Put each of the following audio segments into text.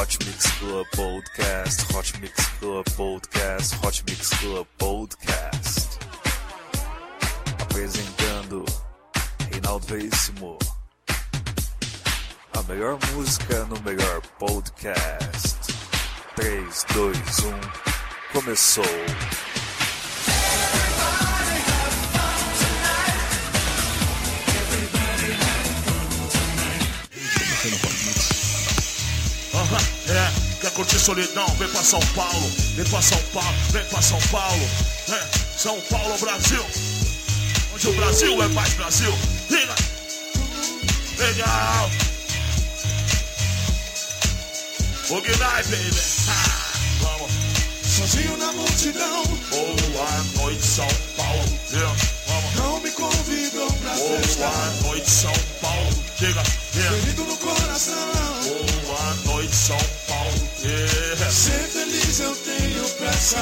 Hot Mix Club Podcast, Hot Mix Club Podcast, Hot Mix Club Podcast. Apresentando Reinaldo Veríssimo. A melhor música no melhor podcast. 3, 2, 1, começou. Aham, é, quer curtir solidão? Vem pra São Paulo, vem pra São Paulo, vem pra São Paulo. É, São Paulo, Brasil. Onde o Brasil é mais Brasil. Liga! Legal! O Guinai, baby. Ah, vamos. Sozinho na multidão, Boa noite, São Paulo. Yeah, vamos. não me convidam pra festa. Boa noite, São Paulo. Diga, yeah. Ferido no coração, Boa noite, São Paulo. Yeah. ser feliz eu tenho pressa.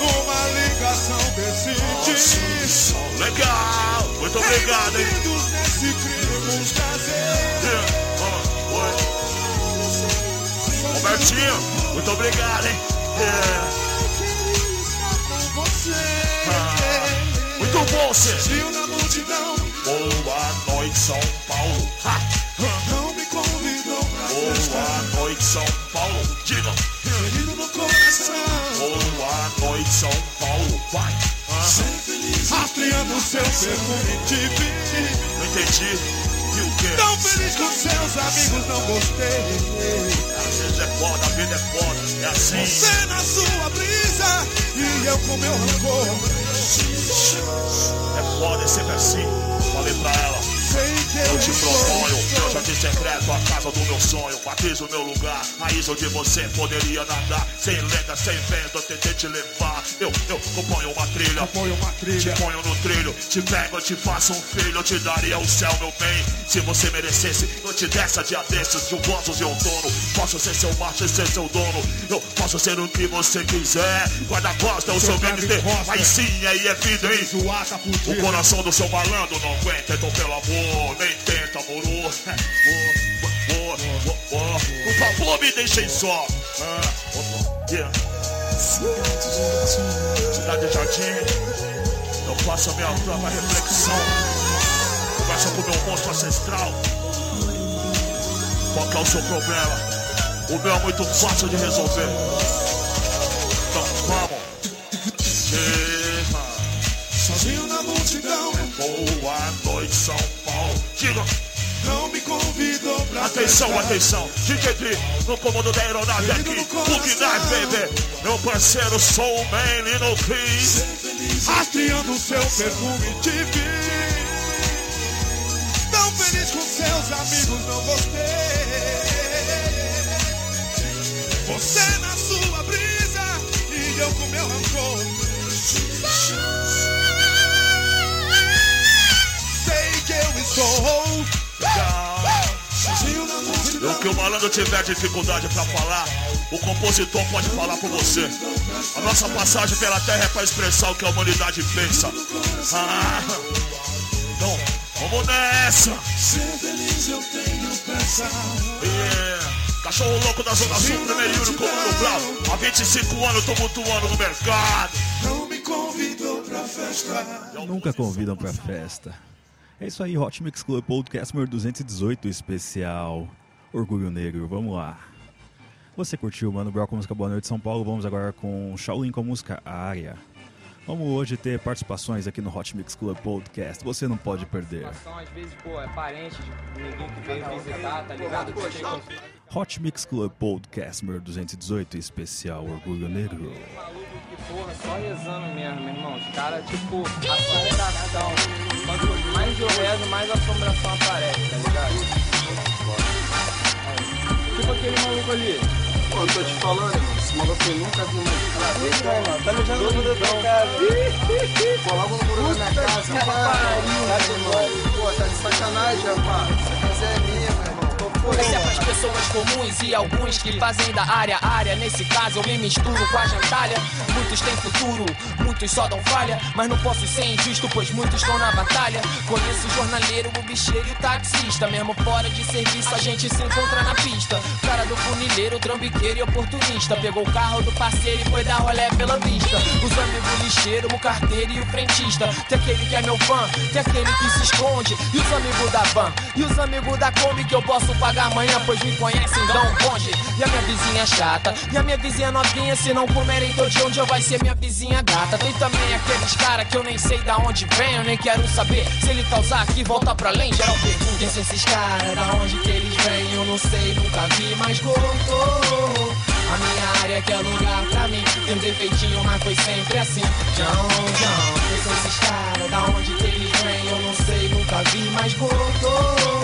Uma ligação decide. Legal! Muito obrigado, hein? Nesse crime, uns. Yeah. Robertinho, muito obrigado, hein? Yeah. Quero estar com você. Ah, muito bom. Sozinho na multidão, Boa noite, São Paulo. Ha. São Paulo. Diga. Ferido no coração, Boa noite, São Paulo. Vai. Ah, ser feliz seu perfume vi. não entendi. E o quê? Tão feliz com seus amigos, não gostei. Às vezes é foda, a vida é foda. É assim. Você na sua brisa e eu com meu rancor. É foda, é sempre assim. Eu Eu te proponho, estou. meu jardim secreto, a casa do meu sonho. Batizo meu lugar, raiz onde você poderia nadar. Sem lenda, sem eu tentei te levar. Eu, eu componho uma trilha. Apoio uma Te trilha. ponho no trilho, te pego, eu te faço um filho, eu te daria o céu, meu bem. Se você merecesse, eu te desse a dia desses, de um gozos e outono. Posso ser seu macho e ser seu dono. Eu posso ser o que você quiser. Guarda-costa o seu gangster. Aí sim, aí é vida, hein? Zoata O coração do seu malandro não aguenta, então pelo amor, boa. Por favor, me deixem só. Ah, yeah. Cidade Jardim, eu faço a minha própria reflexão. Conversa com meu monstro ancestral. Qual que é o seu problema? O meu é muito fácil de resolver. Então vamos. Sozinho na multidão, Boa noite, São Paulo. Diga, não me convidou pra atenção, atenção. DJ Dri, no comando da aeronave aqui. O Guinness, baby. Meu parceiro Soulman, Lino Chris. Ser feliz rastreando seu perfume vi. Tão feliz com seus amigos, não gostei. Você na sua brisa e eu com meu rancor. Sei que eu estou o que o malandro tiver dificuldade pra falar, o compositor pode falar por você. A nossa passagem pela terra é pra expressar o que a humanidade pensa. Ah, então, vamos nessa. Ser feliz eu tenho pressa. Yeah. Cachorro louco da Zona Sul, primeiro e único no Brau. Há 25 anos tô mutuando no mercado. Não me convidou pra festa. Nunca convidam pra festa. É isso aí, Hot Mix Club Podcast número 218, especial Orgulho Negro. Vamos lá. Você curtiu Mano Brown com a música Boa Noite São Paulo? Vamos agora com Shaolin com a música Área. Vamos hoje ter participações aqui no Hot Mix Club Podcast. Você não pode perder. Às vezes, pô, é parente de ninguém que veio visitar, tá ligado? Hot Mix Club Podcast número 218, especial Orgulho Negro. maluco que, porra, só rezando mesmo, meu irmão. Os caras, tipo, assombração. Mais eu rezo, mais assombração aparece, tá ligado? Tipo aquele maluco ali. Pô, eu tô te falando, irmão. Esse maluco eu nunca vi mais. Tá me dando no teu cara. Colava no muro da minha casa, pá. Pô, tá de sacanagem, rapaz. Essa casa é minha, se afastou pessoas comuns e alguns que fazem da área área. Nesse caso eu me misturo com a jantalha. Muitos têm futuro, muitos só dão falha. Mas não posso ser injusto, pois muitos estão na batalha. Conheço o jornaleiro, o bicheiro e o taxista. Mesmo fora de serviço, a gente se encontra na pista. Cara do funileiro, trambiqueiro e oportunista. Pegou o carro do parceiro e foi dar rolé pela vista. Os amigos lixeiro, o carteiro e o frentista. Tem aquele que é meu fã, tem aquele que se esconde. E os amigos da van, e os amigos da Kombi que eu posso pagar amanhã, pois me conhecem, dão um bonde. E a minha vizinha chata, e a minha vizinha novinha, se não comerem todo dia onde eu vai ser minha vizinha gata. Tem também aqueles cara que eu nem sei da onde vem, eu nem quero saber se ele causar aqui, volta pra além. Geral pergunta: esses caras, da onde que eles vêm? Eu não sei, nunca vi, mas gostou. A minha área que é lugar pra mim Tem um defeitinho, mas foi sempre assim João, João, esses caras? Da onde que eles vêm? Eu não sei, nunca vi, mas gostou a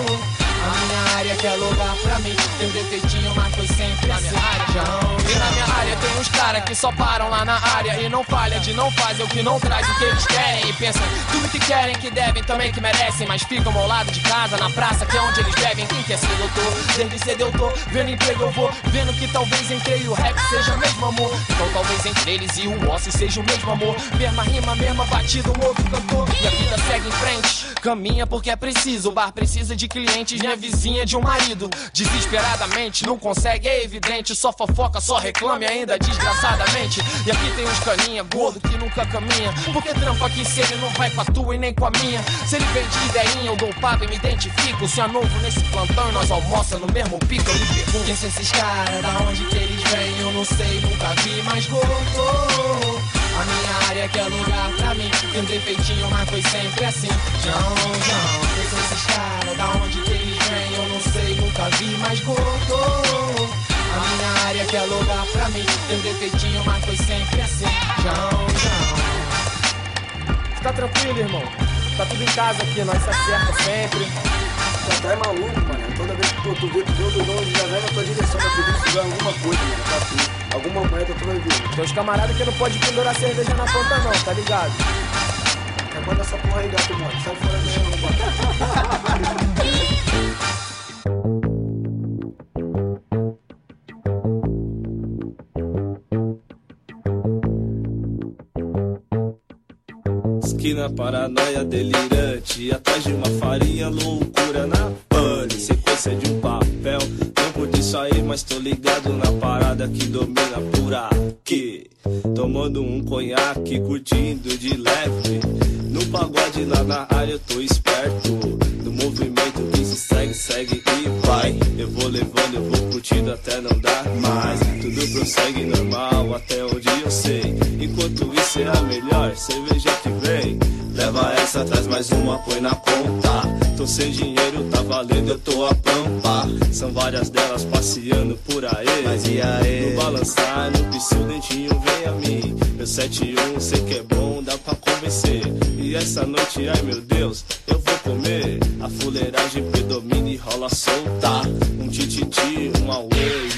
minha área que é lugar pra mim. Tem um defeitinho, mas foi sempre assim João, E na minha área tem uns caras que só param lá na área E não falha de não fazer o que não traz o que eles querem. E pensam tudo que querem, que devem, também que merecem Mas ficam ao lado de casa, na praça, que é onde eles devem. Quem quer ser doutor? Desde cedo eu tô vendo emprego eu vou. Vendo que talvez entre e o rap seja o mesmo amor. Então talvez entre eles e o osso seja o mesmo amor. Mesma rima, mesma batida, um outro cantor. E a vida segue em frente, caminha porque é preciso. O bar precisa de clientes, minha vizinha de um marido. Desesperadamente, não consegue, é evidente. Só fofoca, só reclame ainda desgraçadamente. E aqui tem uns caninha gordo que nunca caminha. Porque trampa aqui se ele não vai com a tua e nem com a minha? Se ele vem de ideinha, eu dou pago e me identifico. Se é novo nesse plantão e nós almoça no mesmo pico. Eu me pergunto quem são esses caras, da onde que eles vêm? Eu não sei, nunca vi, mas gostou a minha área que é lugar pra mim. Tem um defeitinho, mas foi sempre assim. João, João, quem são esses caras? Da onde que eles nunca vi, mas gostou A minha área que é lugar pra mim Tem um defeitinho, mas foi sempre assim João, João Fica tranquilo, irmão Tá tudo em casa aqui, nós se acerta sempre Tu tá é maluco, mano. Toda vez que tu, vê, tu vê o dono já vai na tua direção pra se tiver alguma coisa, mano. Pra tu. Alguma moeda tu vai ver. Tem uns camaradas que não pode pendurar cerveja na ponta não, tá ligado? Manda essa porra aí, gato, mano. Sai fora daí, mano. Esquina paranoia delirante Atrás de uma farinha, loucura na pane. Sequência de um papel Tempo de sair, mas tô ligado na parada que domina por aqui. Tomando um conhaque, curtindo de leve. No pagode lá na área eu tô esperto. No movimento que se segue, segue e vai. Eu vou levando, eu vou curtindo até não dar mais. Tudo prossegue normal até onde eu sei é a melhor cerveja que vem. Leva essa, traz mais uma, põe na conta. Tô sem dinheiro, tá valendo, eu tô a pampa. São várias delas passeando por aí. Mas e aí? No balançar, no piscil, dentinho vem a mim. Meu 71, sei que é bom, dá pra convencer. E essa noite, ai meu Deus, eu vou comer. A fuleiragem predomina e rola solta. Um tititi, um auê,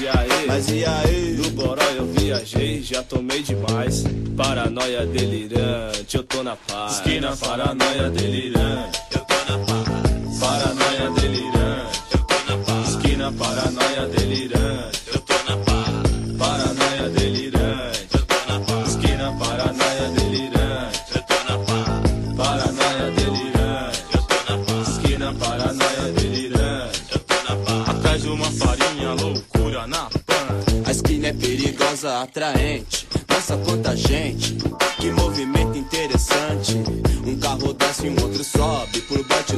e aí? Mas e aí? No goró eu viajei, já tomei demais. Paranoia delirante, eu tô na paz. Esquina paranoia delirante, eu tô na paz. Paranoia delirante, eu tô na paz. Esquina paranoia delirante, perigosa, atraente. Nossa, quanta gente, que movimento interessante. Um carro desce e um outro sobe por bote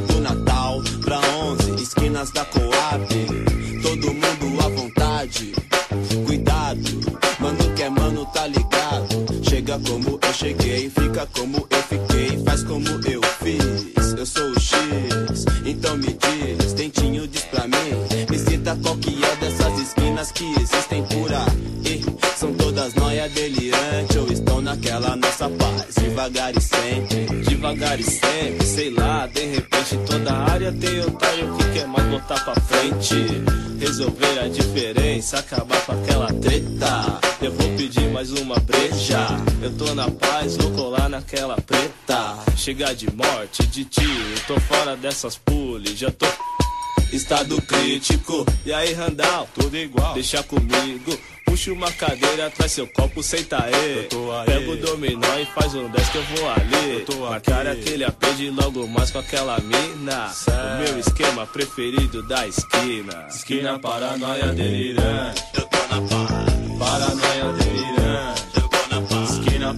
tô na paz, vou colar naquela preta. Chegar de morte, de tiro, tô fora dessas pules, já tô estado crítico. E aí, Randall? Tudo igual. Deixa comigo. Puxa uma cadeira, traz seu copo, senta aí. Pega o dominó e faz um 10 que eu vou ali. Eu cara aquele aprende logo mais com aquela mina. Certo. O meu esquema preferido da esquina. Esquina paranoia delirante. Eu tô na. Paranoia delirante.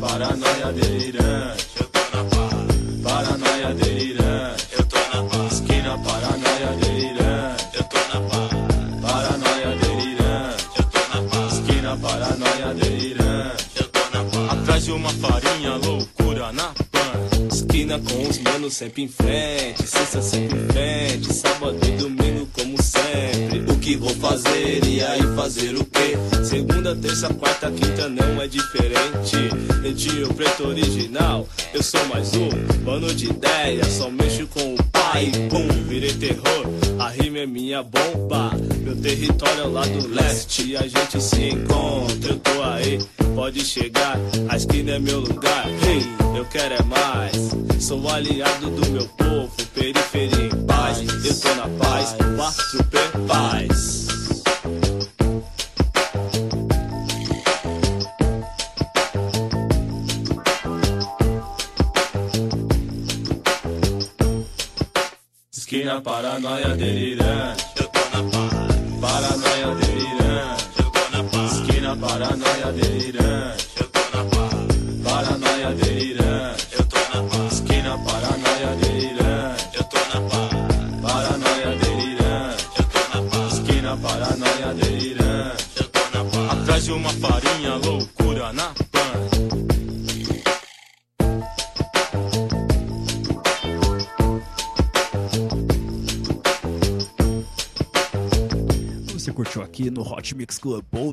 Paranoia delirante. Eu tô na paz. Paranoia delirante. Eu tô na paz. Esquina paranoia delirante. Eu tô na paz. Paranoia delirante. Eu tô na paz. Esquina paranoia delirante. Eu tô na paz. Atrás de uma farinha, loucura na pan. Esquina com os manos sempre em frente, sexta sempre em frente, sábado e domingo como sempre. O que vou fazer e aí fazer o quê? Segunda, terça, quarta, quinta não é diferente. Rentinho preto original, eu sou mais um, mano de ideia, só mexo com o pai. Pum, virei terror, a rima é minha bomba. Meu território é lá do leste a gente se encontra. Eu tô aí, pode chegar, a esquina é meu lugar. Hey, eu quero é mais. Sou aliado do meu povo, periferia paz. Esquina paranoia delirante.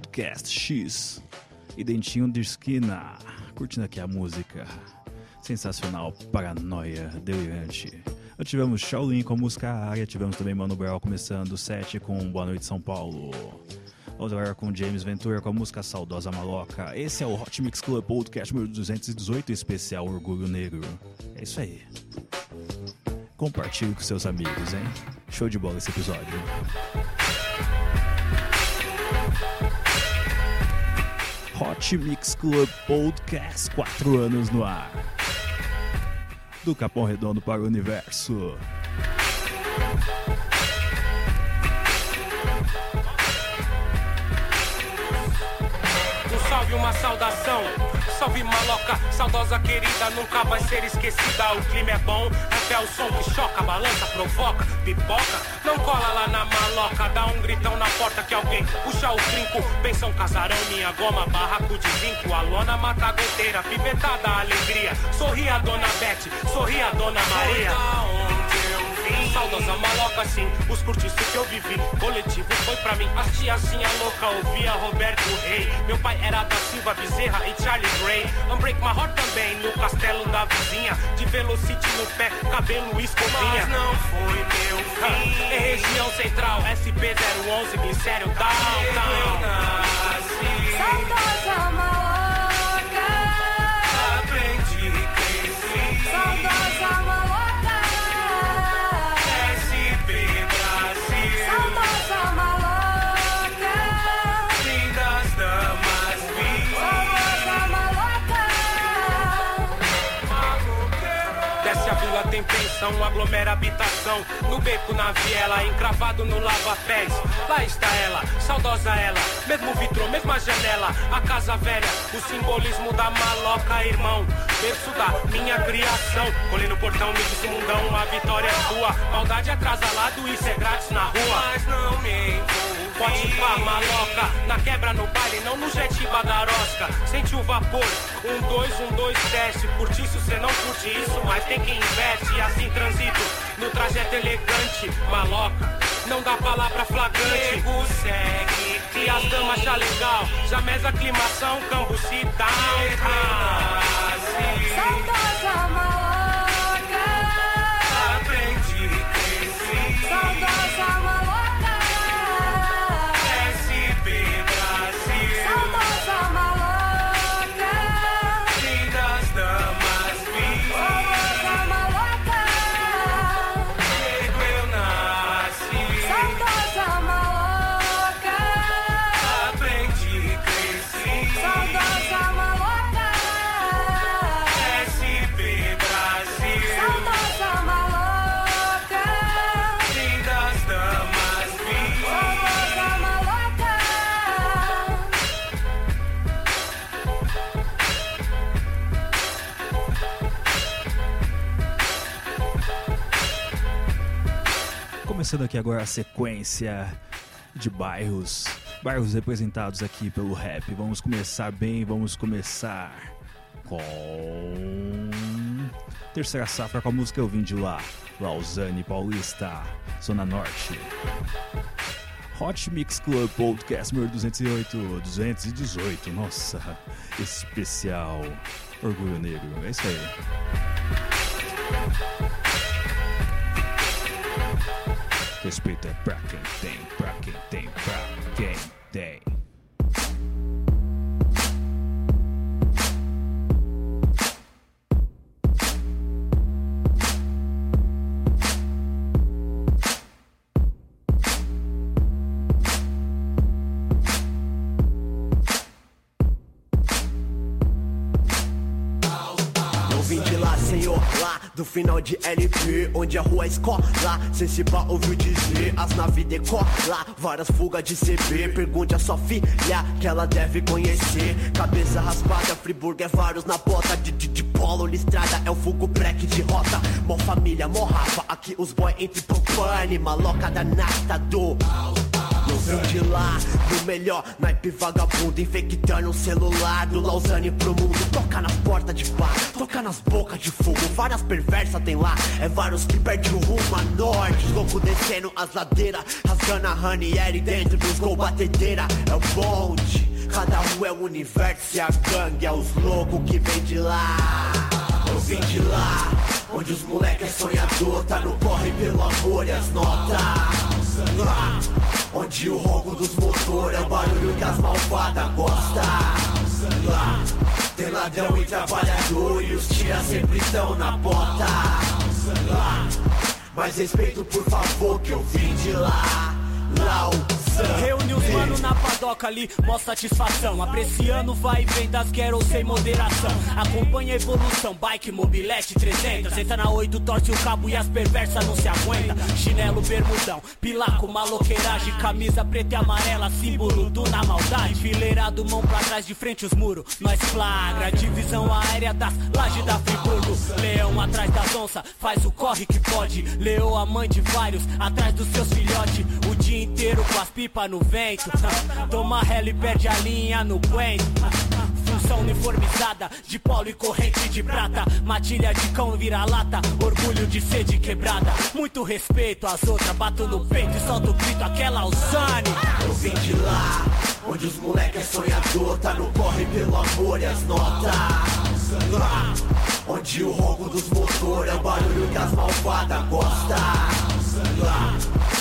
Podcast X e Dentinho de Esquina, curtindo aqui a música sensacional, Paranoia Delirante. Tivemos Shaolin com a música Área, tivemos também Mano Brown começando o set com Boa Noite São Paulo. Vamos agora com James Ventura com a música Saudosa Maloca. Esse é o Hot Mix Club Podcast número 218, especial Orgulho Negro. É isso aí. Compartilhe com seus amigos, hein? Show de bola esse episódio. Hot Mix Club Podcast, 4 anos no ar. Do Capão Redondo para o Universo. Salve, uma saudação. Salve maloca, saudosa querida, nunca vai ser esquecida. O clima é bom, até o som que choca, balança, provoca, pipoca. Não cola lá na maloca, dá um gritão na porta que alguém puxa o trinco. Pensa um casarão, minha goma, barraco de zinco. A lona mata a goteira, pivetada, alegria. Sorri a dona Beth, sorri a dona Maria. Saudosa maloca, sim, os curtiços que eu vivi. Coletivo foi pra mim, as tiazinha louca ouvia Roberto Rei. Meu pai era da Silva Bezerra e Charlie Gray. Unbreak my heart também, no castelo da vizinha. De Velocity no pé, cabelo escovinha. Mas não foi meu fim. É região central, SP011, glicério downtown. Saudosa aglomera habitação. No beco, na viela, encravado no lava-pés. Lá está ela, saudosa ela. Mesmo vitrô, mesma janela. A casa velha, o simbolismo da maloca, irmão. Berço da minha criação. Colei no portão, me disse mundão, a vitória é sua. Maldade atrasalado, isso é grátis na rua. Mas não me envolvi. Pode pá, maloca. Na quebra, no baile, não no jet badarosca. Sente o vapor. Um, dois, um, dois, teste. Curte isso, cê não curte isso, mas tem quem investe. Assim transito no trajeto elegante. Maloca, não dá palavra flagrante. Nego segue. E as damas já legal. Já mesa aclimação, cambuci down. Começando aqui agora a sequência de bairros, bairros representados aqui pelo rap. Vamos começar bem, vamos começar com terceira safra com a música Eu Vim de Lá, Lausanne Paulista, Zona Norte. Hot Mix Club Podcast número 208, 218, nossa, especial Orgulho Negro, é isso aí. Respeito é pra quem tem, pra quem tem, pra do final de LP, onde a rua é escola, sem se pá ouviu dizer, as naves decola, várias fugas de CB, pergunte a sua filha que ela deve conhecer, cabeça raspada, Friburgo é vários na bota, de, de, de polo listrada, é o fogo break de rota, mó família, mó rafa, aqui os boy entre propane, maloca da nata do... Vim de lá, do melhor naipe vagabundo Infectando o celular do Lausanne pro mundo. Toca nas portas de bar, toca nas bocas de fogo Várias perversas tem lá, é vários que perde o rumo. A norte Louco descendo as ladeiras, rasgando a Ranieri dentro dos gol batedeira. É o bonde, cada um é o universo e a gangue é os loucos que vem de lá. Eu vim de lá, onde os moleques é sonhador Tá no corre pelo amor e as notas Onde o ronco dos motores é o barulho que as malvadas gostam. Tem ladrão e trabalhador e os tiras sempre estão na porta. Mas respeito por favor que eu vim de lá Reúne os mano na padoca ali, mostra satisfação. Apreciando vai e vem das quero sem moderação. Acompanha a evolução, bike, mobilete 300 Senta na 8, torce o cabo e as perversas não se aguenta Chinelo, bermudão, pilaco, maloqueiragem Camisa preta e amarela, símbolo do na maldade. Fileirado, mão pra trás, de frente os muros Nós flagra, divisão aérea das lajes da Friburgo. Leão atrás das onças, faz o corre que pode. Leou a mãe de vários, atrás dos seus filhotes. O dia inteiro com as pipa no vento. Toma rela e perde a linha no guento Função uniformizada de polo e corrente de prata. Matilha de cão vira-lata, orgulho de sede quebrada. Muito respeito às outras, bato no peito e solto o grito aquela Alzane. Eu vim de lá, onde os moleques é sonhador Tá no corre pelo amor e as notas. Lá, Onde o ronco dos motores é o barulho que as malvadas gostam lá,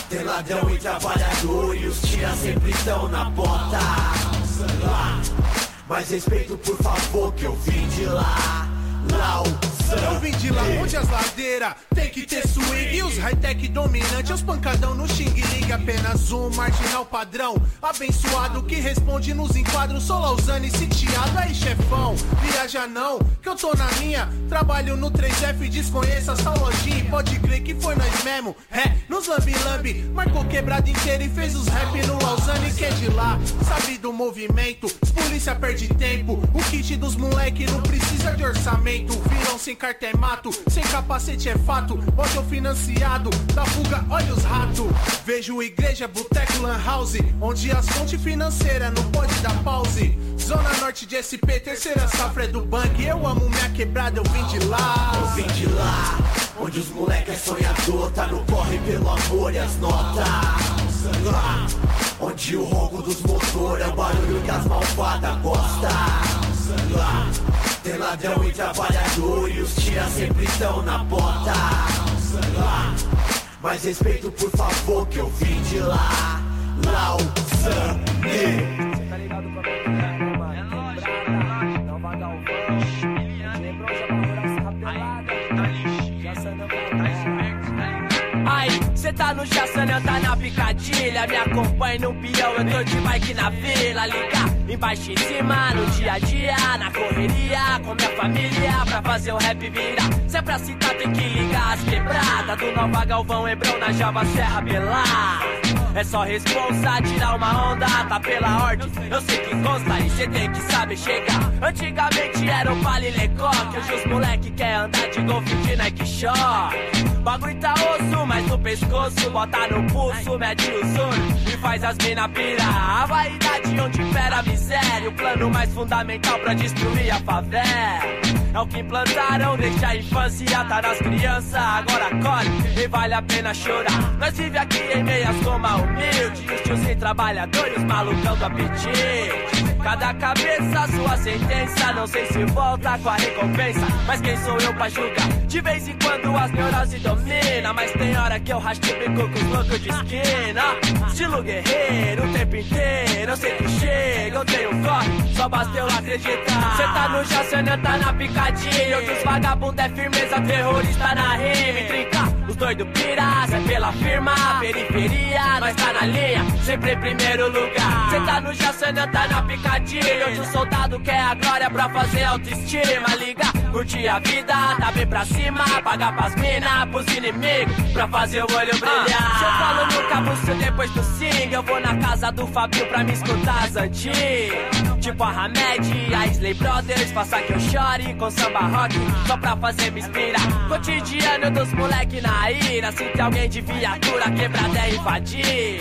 Tem ladrão e trabalhador e os tiras sempre estão na porta. Lá, Mas respeito por favor que eu vim de lá Eu vim de lá onde as ladeiras tem que ter swing. E os high-tech dominante, os pancadão no xing. Ling Apenas um marginal padrão Abençoado que responde nos enquadros. Sou Lausanne sitiado, aí chefão. Viaja não, que eu tô na minha Trabalho no 3F, desconheço essa lojinha. Pode crer que foi nós mesmo É, nos lambi-lambi. Marcou quebrada inteira e fez os rap no Lausanne Que é de lá, sabe do movimento polícia perde tempo. O kit dos moleque não precisa de orçamento Viram sem carta é mato, sem capacete é fato. Hoje eu financiado, da fuga, olha os ratos. Vejo igreja, boteco, lan house, onde as fontes financeiras não pode dar pause. Zona Norte de SP, terceira safra é do banco. Eu amo minha quebrada, eu vim de lá. Eu vim de lá, onde os moleques é sonhador, tá no corre pelo amor e as notas. Lá, onde o ronco dos motores é o barulho que as malvadas gostam. Lá, tem ladrão e trabalhador e os tiras sempre estão na porta. Mas respeito por favor que eu vim de lá. Cê tá no Jassanã, tá na picadilha Me acompanha no peão, eu tô de bike na vila Liga embaixo em cima, no dia a dia Na correria, com minha família Pra fazer o rap virar Se é pra citar tem que ligar as quebradas Do Nova Galvão, Hebrão, na Java, Serra, Belar É só responsa, tirar uma onda, tá pela ordem. Eu sei que consta e cê tem que saber chegar. Antigamente era o que hoje os moleque quer andar de golfe de Nike Short. Bagulho tá osso, mas no pescoço, bota no pulso, mete o sono e faz as mina pirar. A vaidade onde impera a miséria, o plano mais fundamental pra destruir a favela. É o que implantaram, deixa a infância, tá nas crianças, agora colhe, e vale a pena chorar. Nós vive aqui em meias goma humilde, os tios sem trabalhadores, malucão do apetite. Cada cabeça, sua sentença, não sei se volta com a recompensa, mas quem sou eu pra julgar? De vez em quando as neuroses dominam, mas tem hora que eu rasto o bico com os loucos de esquina. Estilo guerreiro o tempo inteiro, eu sei que chega, eu tenho corre, só basta eu acreditar. Cê tá no Jaçanã, tá na picadinha, onde os vagabundo é firmeza, terrorista na rima e trinca. Os doidos piras, é pela firma, periferia, nós tá na linha, sempre em primeiro lugar. Cê tá no Jaçanã, tá na picadinha, onde o soldado quer a glória pra fazer autoestima. Liga, curtir a vida, tá bem pra cima, pagar pras mina, pros inimigos, pra fazer o olho brilhar. Se eu falo no cabuço depois do sing, eu vou na casa do Fabio pra me escutar as antigas. Tipo a Hamed, a Slay Brothers, faça que eu chore com samba rock, só pra fazer me inspirar. Cotidiano dos moleque na ira, se tem alguém de viatura quebrada é invadir.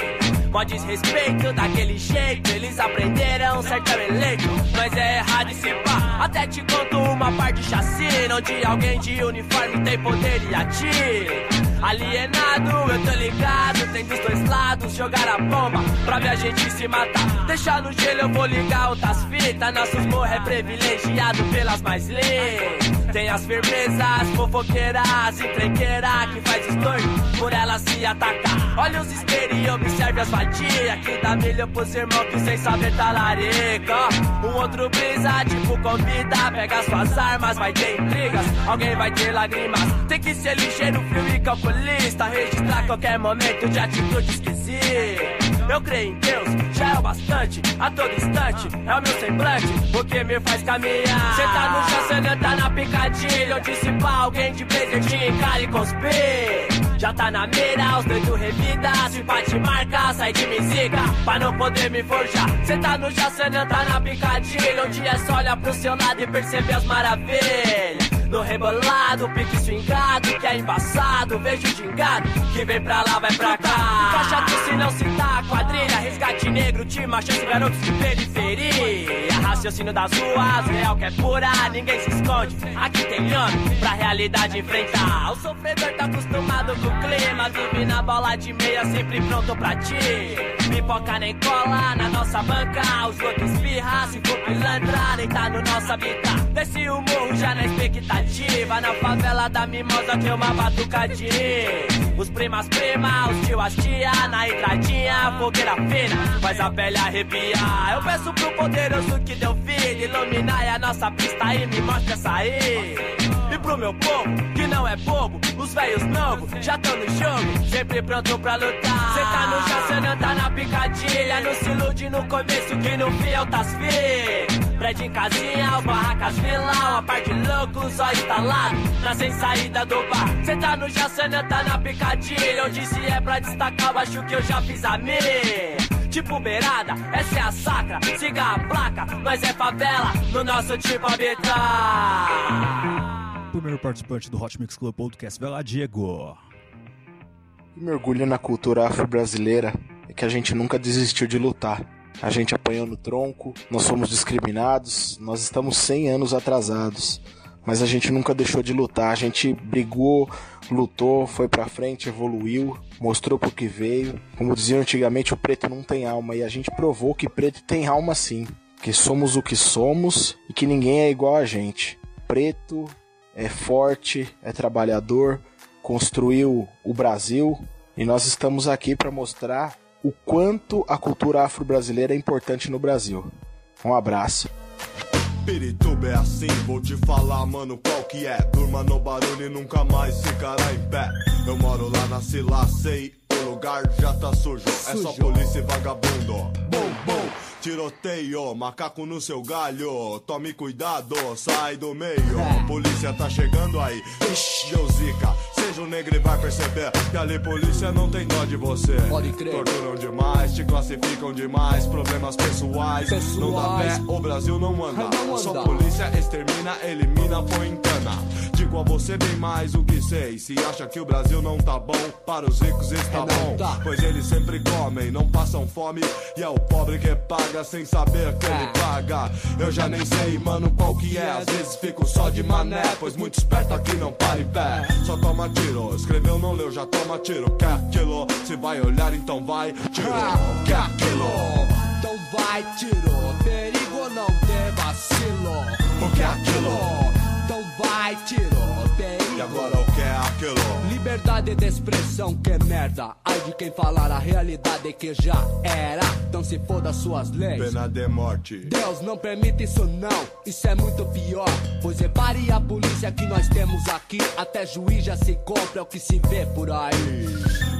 Mó desrespeito daquele jeito, eles aprenderam sertão eleito. Mas é errado esse pá. Até te conto uma parte chacina, onde alguém de uniforme tem poder e atira. Alienado, eu tô ligado, tem dos dois lados jogar a bomba pra ver a gente se matar. Deixar no gelo, eu vou ligar outras fitas. Nossos morros é privilegiado pelas mais leis. Tem as firmezas, fofoqueiras e tranqueira que faz estorno por ela se atacar. Olha os e observe as vadias que dá milho pros irmãos que sem saber tá larica. Um outro brisa, tipo convida, pega suas armas, vai ter intrigas, alguém vai ter lágrimas. Tem que ser ligeiro, frio e calculista, registrar qualquer momento de atitude esquisita. Eu creio em Deus, já é o bastante. A todo instante é o meu semblante, o que me faz caminhar. Cê tá no Jaçanã, tá na picadilha. Onde se pá, alguém de presentinho, cara e cuspir. Já tá na mira, os doidos revida. Se bate marca, sai de misica, pra não poder me forjar. Cê tá no Jaçanã, tá na picadilha. Onde é só olhar pro seu lado e perceber as maravilhas. No rebolado, pique swingado, que é embaçado. Vejo gingado, que vem pra lá, vai pra cá. Faixa tu se não citar, quadrilha, resgate negro, time, chance, garotos de periferia. Raciocínio das ruas, real que é pura, ninguém se esconde. Aqui tem ano pra realidade enfrentar. O sofredor tá acostumado com o clima, vive na bola de meia, sempre pronto pra ti. Pipoca nem cola na nossa banca, os outros espirra, se for pilantra, nem tá no nosso habitat. Desce o morro já na expectativa. Na favela da mimosa tem uma batucadinha. Os primas prima, os tio as tia, na entradinha, fogueira fina, faz a pele arrepiar. Eu peço pro poderoso que deu vida, iluminar a nossa pista e me mostra sair. E pro meu povo, que não é bobo, os velhos novos já tão no jogo, sempre pronto pra lutar. Cê tá no Jaçanã, tá na picadilha, não se ilude no começo que no fiel tá fi. Prédio em casinha, os barracas vilão, a parte louco, só instalado, na sem saída do bar. Cê tá no Jaçanã, tá na picadilha, onde se é pra destacar, acho que eu já fiz a minha. Tipo beirada, essa é a sacra, siga a placa, nós é favela, no nosso tipo habitar. Primeiro participante do Hot Mix Club Podcast, vai lá, Diego. Mergulho na cultura afro-brasileira é que a gente nunca desistiu de lutar. A gente apanhou no tronco, nós fomos discriminados, nós estamos 100 anos atrasados. Mas a gente nunca deixou de lutar, a gente brigou, lutou, foi pra frente, evoluiu, mostrou pro que veio. Como diziam antigamente, o preto não tem alma e a gente provou que preto tem alma sim, que somos o que somos e que ninguém é igual a gente. Preto é forte, é trabalhador, construiu o Brasil e nós estamos aqui para mostrar o quanto a cultura afro-brasileira é importante no Brasil. Um abraço. Pirituba é assim, vou te falar, mano, qual que é? Durma no barulho e nunca mais ficará em pé. Eu moro lá na Sila, sei, o lugar já tá sujo. É só polícia e vagabundo. Bom, bom. Tiroteio, macaco no seu galho. Tome cuidado, sai do meio. Polícia tá chegando aí. Ixi, deu zica. Seja um negro e vai perceber que ali polícia não tem dó de você. Pode crer. Torturam demais, te classificam demais. Problemas pessoais. Pessoais. Não dá pé, o Brasil não anda. Não Só anda. polícia extermina, elimina, põe em cana. Digo a você bem mais o que sei. Se acha que o Brasil não tá bom, para os ricos está não bom. tá. Pois eles sempre comem, não passam fome. E é o pobre que paga sem saber que ele paga. Eu já nem sei, mano, qual que é. Às vezes fico só de mané, pois muito esperto aqui não para em pé. Só toma tiro, escreveu, não leu, já toma tiro. Quer aquilo? Se vai olhar, então vai, tiro. Quer aquilo? Então vai, tiro. Perigo não ter vacilo. O que é aquilo? Vai, tiro. Perigo. E agora o que é aquilo? Liberdade de expressão, que merda. Ai de quem falar a realidade que já era. Então se foda suas leis. Pena de morte. Deus não permite isso não, isso é muito pior. Pois repare a polícia que nós temos aqui. Até juiz já se compra é o que se vê por aí.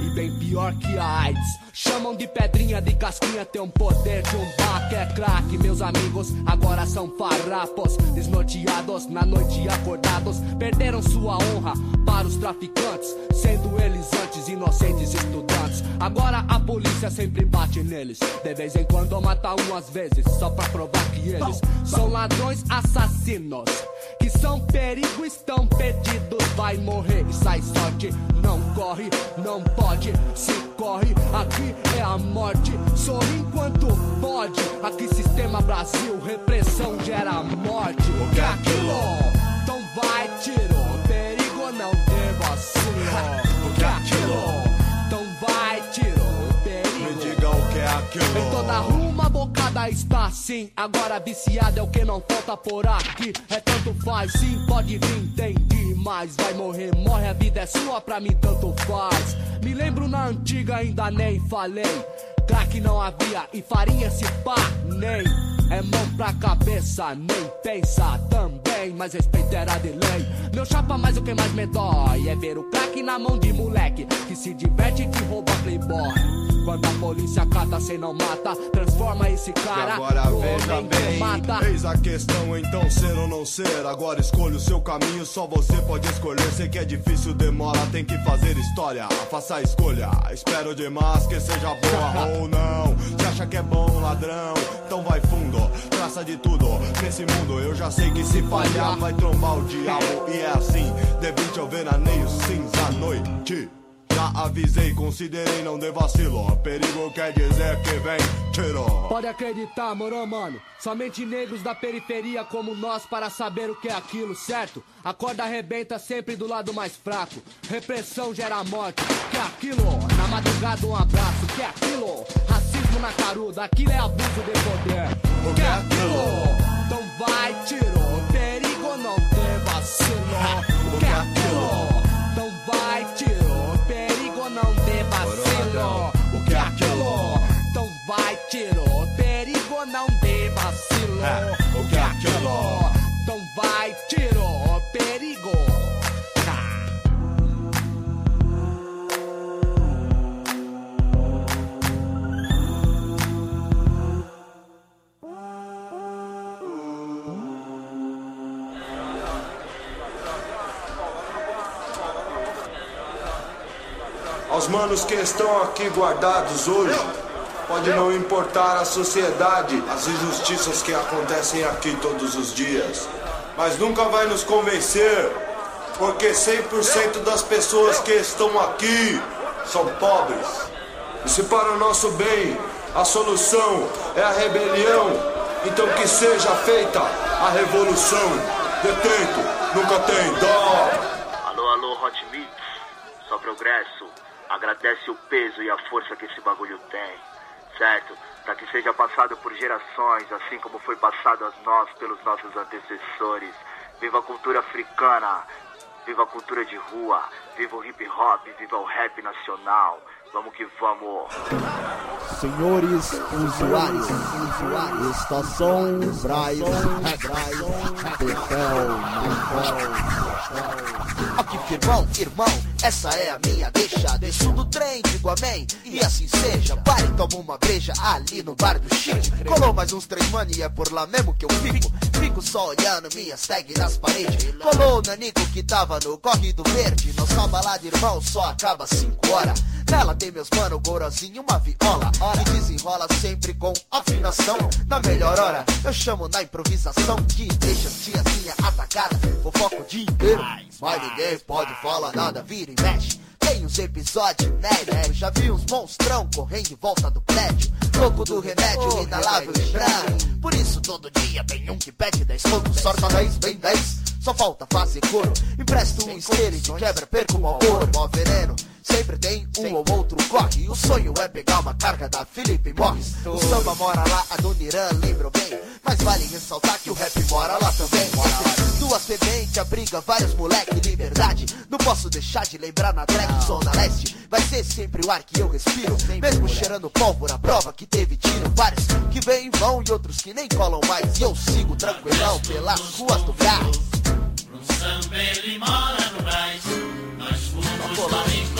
E bem pior que a AIDS. Chamam de pedrinha, de casquinha, tem um poder de um bar que é craque. Meus amigos agora são farrapos, desnorteados, na noite acordados. Perderam sua honra para os traficantes, sendo eles antes inocentes estudantes. Agora a polícia sempre bate neles. De vez em quando mata um às vezes, só pra provar que eles são ladrões assassinos. Que são perigo, estão perdidos. Vai morrer e sai sorte. Não corre, não pode, se corre. Aqui é a morte. Sorri enquanto pode. Aqui, sistema Brasil, repressão gera morte. O que é aquilo? Então vai, tiro. Perigo não ter vacilo. O que é aquilo? Em toda rua uma bocada está assim. Agora viciado é o que não falta por aqui. É tanto faz, sim, pode vir, entendi. Mas vai morrer, morre, a vida é sua, pra mim tanto faz. Me lembro na antiga, ainda nem falei. Crack não havia e farinha se pá, nem. É mão pra cabeça, nem pensa também. Mas respeito era de lei. Meu chapa, mas o que mais me dói é ver o crack na mão de moleque que se diverte e que rouba playboy. Quando a polícia cata, cê não mata, transforma esse E cara agora no veja bem, mata. eis a questão então ser ou não ser. Agora escolha o seu caminho, só você pode escolher. Sei que é difícil, demora, tem que fazer história. Faça a escolha, espero demais que seja boa ou não. Se acha que é bom, ladrão, então vai fundo, traça de tudo. Nesse mundo eu já sei que se falhar vai trombar o diabo. E é assim, de 20 ao veraneio cinza à noite. Avisei, considerei, não dê vacilo. Perigo quer dizer que vem tiro. Pode acreditar, moro, mano. Somente negros da periferia como nós para saber o que é aquilo, certo? A corda arrebenta sempre do lado mais fraco. Repressão gera morte. Que é aquilo? Na madrugada um abraço. Que é aquilo? Racismo na caruda. Aquilo é abuso de poder. Que é aquilo? Então vai, tiro. Manos que estão aqui guardados hoje, pode não importar a sociedade, as injustiças que acontecem aqui todos os dias, mas nunca vai nos convencer, porque 100% das pessoas que estão aqui são pobres. E se para o nosso bem a solução é a rebelião, então que seja feita a revolução. Detento, nunca tem dó. Alô, alô, Hot Mix, só progresso. Agradece o peso e a força que esse bagulho tem, certo? Para que seja passado por gerações, assim como foi passado a nós pelos nossos antecessores. Viva a cultura africana, viva a cultura de rua, viva o hip hop, viva o rap nacional. Vamos que vamos. Senhores usuários, usuários, estação Braz, Aqui firmão, irmão, essa é a minha deixa. Desço do trem, digo amém, e assim seja. Pare, toma uma breja ali no bar do Chico. Colou mais uns três mano e é por lá mesmo que eu fico. Fico só olhando minhas tags nas paredes. Colou o Nanico que tava no corre do verde. Nossa balada, irmão, só acaba cinco horas. Nela tem meus mano, gorozinho, uma viola. Que desenrola sempre com afinação. Na melhor hora, eu chamo na improvisação Que deixa as tiazinha atacada. Fofoca o dia inteiro Mas ninguém pode falar nada, vira e mexe tem uns episódios inéditos Já vi uns monstrão correndo em volta do prédio. Louco do remédio inalável estranho Por isso todo dia tem um que pede 10 contos Sorta 10, bem 10 Só falta fazer coro. Empresto um esteiro e de quebra perco o ouro Mó veneno Sempre tem um ou outro corre. O sonho é pegar uma carga da Felipe Morris. O samba mora lá, a Dona Irã lembra bem. Mas vale ressaltar que o rap mora lá também. Duas semente abriga vários moleque liberdade. Não posso deixar de lembrar na drag Zona Leste. Vai ser sempre o ar que eu respiro. Mesmo cheirando pólvora, prova que teve tiro. Vários que vêm e vão e outros que nem colam mais. E eu sigo tranquilão pelas ruas do Brás. Um samba ele mora no Brás. Nós fomos,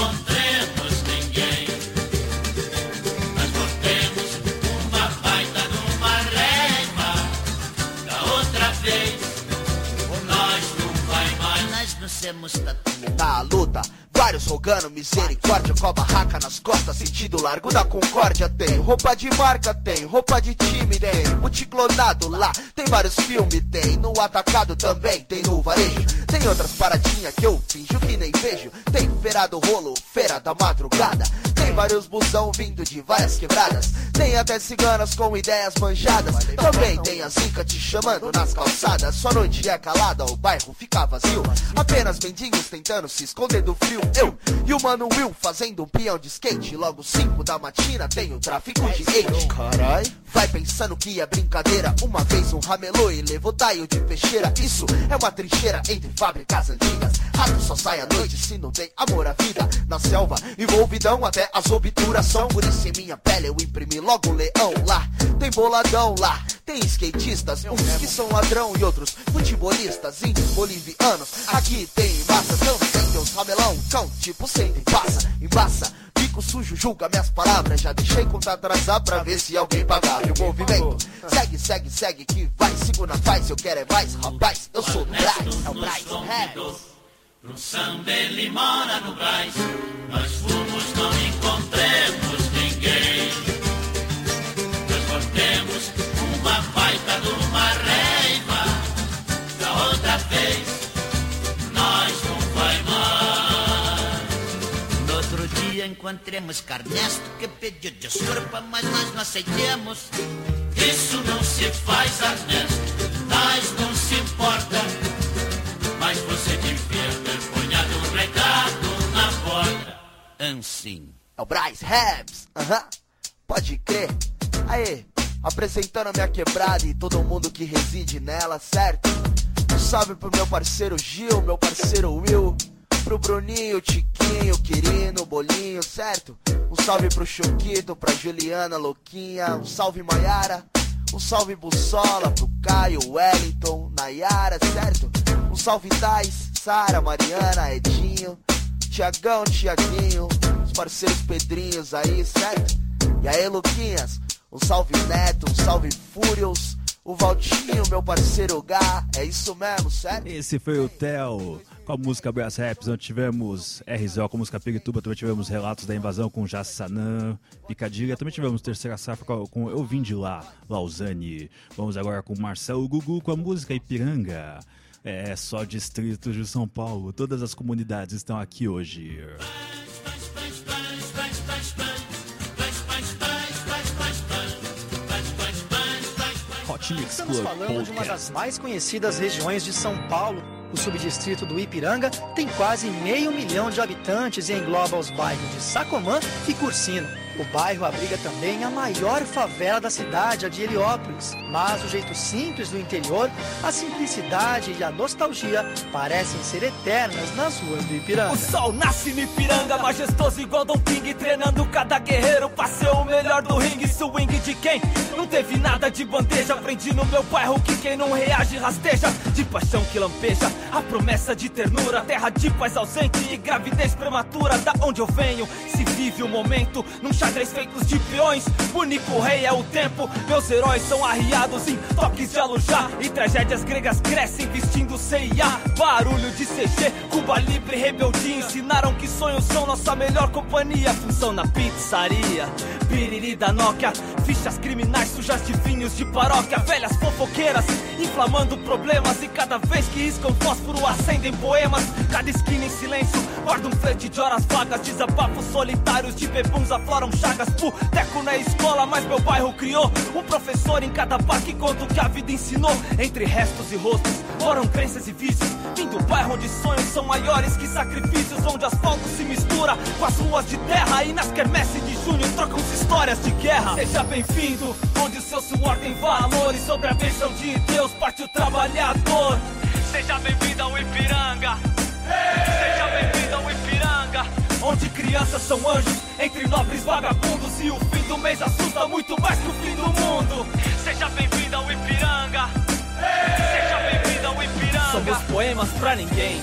Somos tatu Na luta Vários rogando misericórdia com a barraca nas costas, sentido largo da concórdia. Tem roupa de marca, tem roupa de time, tem multiclonado lá. Tem vários filmes, tem no atacado também, tem no varejo. Tem outras paradinhas que eu finjo que nem vejo. Tem feira do rolo, feira da madrugada. Tem vários busão vindo de várias quebradas. Tem até ciganas com ideias manjadas. Também tem a zica te chamando nas calçadas. Sua noite é calada, o bairro fica vazio. Apenas mendigos tentando se esconder do frio. Eu e o mano Will fazendo um peão de skate. Logo 5 da matina tem o tráfico de hate. Carai, vai pensando que é brincadeira. Uma vez um ramelô e levou taio de peixeira. Isso é uma trincheira entre fábricas antigas. Rato só sai à noite se não tem amor à vida. Na selva, envolvidão até as obturação. Por isso em minha pele eu imprimi logo um leão lá. Tem boladão lá, tem skatistas, uns que são ladrão e outros futebolistas, índios bolivianos. Aqui tem massa, também tem os ramelão, cão, tipo sempre passa, embaça. Bico sujo, julga minhas palavras. Já deixei conta atrasar pra ver se alguém pagava. E o movimento segue, segue, segue. Que vai, segura, faz. Eu quero é mais, rapaz. Eu sou do Braz, é o Braz, é. Pro samba ele mora no Nós encontremos Carnesto Que pediu desculpa, mas nós não aceitemos. Isso não se faz, Ernesto. Nós não se importa Mas você devia ter ponhado um recado na porta. Assim É o Braz Habs, aham, pode crer. Aê, apresentando a minha quebrada e todo mundo que reside nela, certo? Um salve pro meu parceiro Gil, meu parceiro Will, pro Bruninho, Tiquinho, Quirino, Bolinho, certo? Um salve pro Choquito, pra Juliana, Louquinha, um salve Maiara, um salve Bussola, pro Caio, Wellington, Nayara, certo? Um salve Tais, Sara, Mariana, Edinho, Tiagão, Tiaguinho, os parceiros Pedrinhos aí, certo? E aí, Luquinhas, um salve Neto, um salve Furious, o Valtinho, meu parceiro Gá, é isso mesmo, certo? Esse foi o Theo com a música Brass Raps. Nós tivemos RZO com a música Pirituba, também tivemos Relatos da Invasão com Jassanã, Picadilha, também tivemos Terceira Safra com, com Eu Vim de Lá, Lausanne. Vamos agora com Marcelo Gugu com a música Ipiranga. É só distritos de São Paulo, todas as comunidades estão aqui hoje. Hot Mix Estamos Club falando de uma das mais conhecidas regiões de São Paulo. O subdistrito do Ipiranga tem quase meio milhão de habitantes e engloba os bairros de Sacomã e Cursino. O bairro abriga também a maior favela da cidade, a de Heliópolis. Mas o jeito simples do interior, a simplicidade e a nostalgia parecem ser eternas nas ruas do Ipiranga. O sol nasce no Ipiranga, majestoso igual Don King, treinando cada guerreiro pra ser o melhor do ringue. Swing de quem não teve nada de bandeja. Aprendi no meu bairro que quem não reage rasteja. De paixão que lampeja, a promessa de ternura. Terra de paz ausente e gravidez prematura. Da onde eu venho, se vive o momento num xadrez feitos de peões. O único rei é o tempo. Meus heróis são arriados em toques de alujá. E tragédias gregas crescem vestindo CIA. Barulho de CG, Cuba Libre, rebeldia. Ensinaram que sonhos são nossa melhor companhia. Função na pizzaria, piriri da Nokia. Fichas criminais sujas de vinhos de paróquia. Velhas fofoqueiras, inflamando problemas. E cada vez que riscam fósforo, acendem poemas. Cada esquina em silêncio, guarda um flete de horas vagas. Desabafos solitários de bebuns afloram chagas. Puteco na escola, mas meu bairro criou. Um professor em cada bar que conta o que a vida ensinou. Entre restos e rostos, moram crenças e vícios. Vim do bairro onde sonhos são maiores que sacrifícios. Onde asfalto se mistura com as ruas de terra. E nas quermesses de junho trocam-se histórias de guerra. Seja bem-vindo, onde o seu suor tem valor. E sobre a bênção de Deus parte o trabalhador. Seja bem-vindo ao Ipiranga. Seja bem-vindo ao Ipiranga. Onde crianças são anjos, entre nobres vagabundos. E o fim do mês assusta muito mais que o fim do mundo. Seja bem-vindo ao Ipiranga. Seja bem-vindo ao Ipiranga. Somos poemas pra ninguém.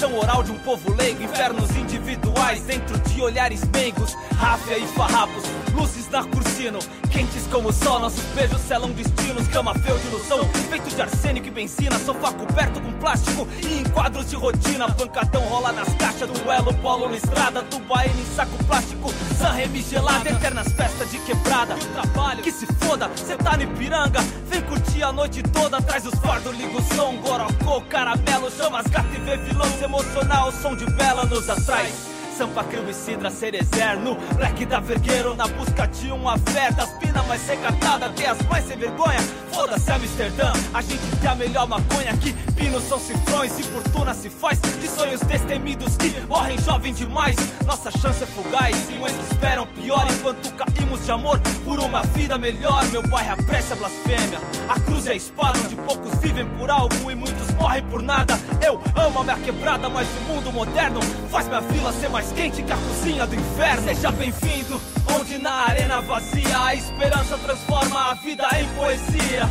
Tradição oral de um povo leigo, infernos individuais dentro de olhares meigos, ráfia e farrapos, luzes na cursino, quentes como o sol, nossos beijos selam destinos, cama feio de ilusão, feito de arsênico e benzina, sofá coberto com plástico e em quadros de rotina, pancadão rola nas caixas, duelo, polo na estrada, tubaína em saco plástico, sanreme gelada, eternas festas de quebrada, e o trabalho, que se foda, cê tá no Ipiranga, vem curtir a noite toda, traz os fardos, liga o som, gorocô, caramelo, chamas, gato e vê vilão, se emocionar, o som de vela nos atrai. Sampa, Crio e Cidra, Cerezer No Black da Vergueiro, na busca de uma fé Das pinas mais recatada, tem as mais sem vergonha. Foda-se Amsterdã, a gente tem a melhor maconha Aqui. Pinos são cifrões e fortuna se faz. De sonhos destemidos que morrem jovem demais. Nossa chance é fugaz muitos esperam pior. Enquanto caímos de amor por uma vida melhor. Meu bairro a blasfêmia. A cruz é a espada onde poucos vivem por algo E muitos morrem por nada. Eu amo a minha quebrada, mas o mundo moderno Faz minha vila ser mais quente que a cozinha do inferno. Seja bem-vindo, onde na arena vazia a esperança transforma a vida em poesia.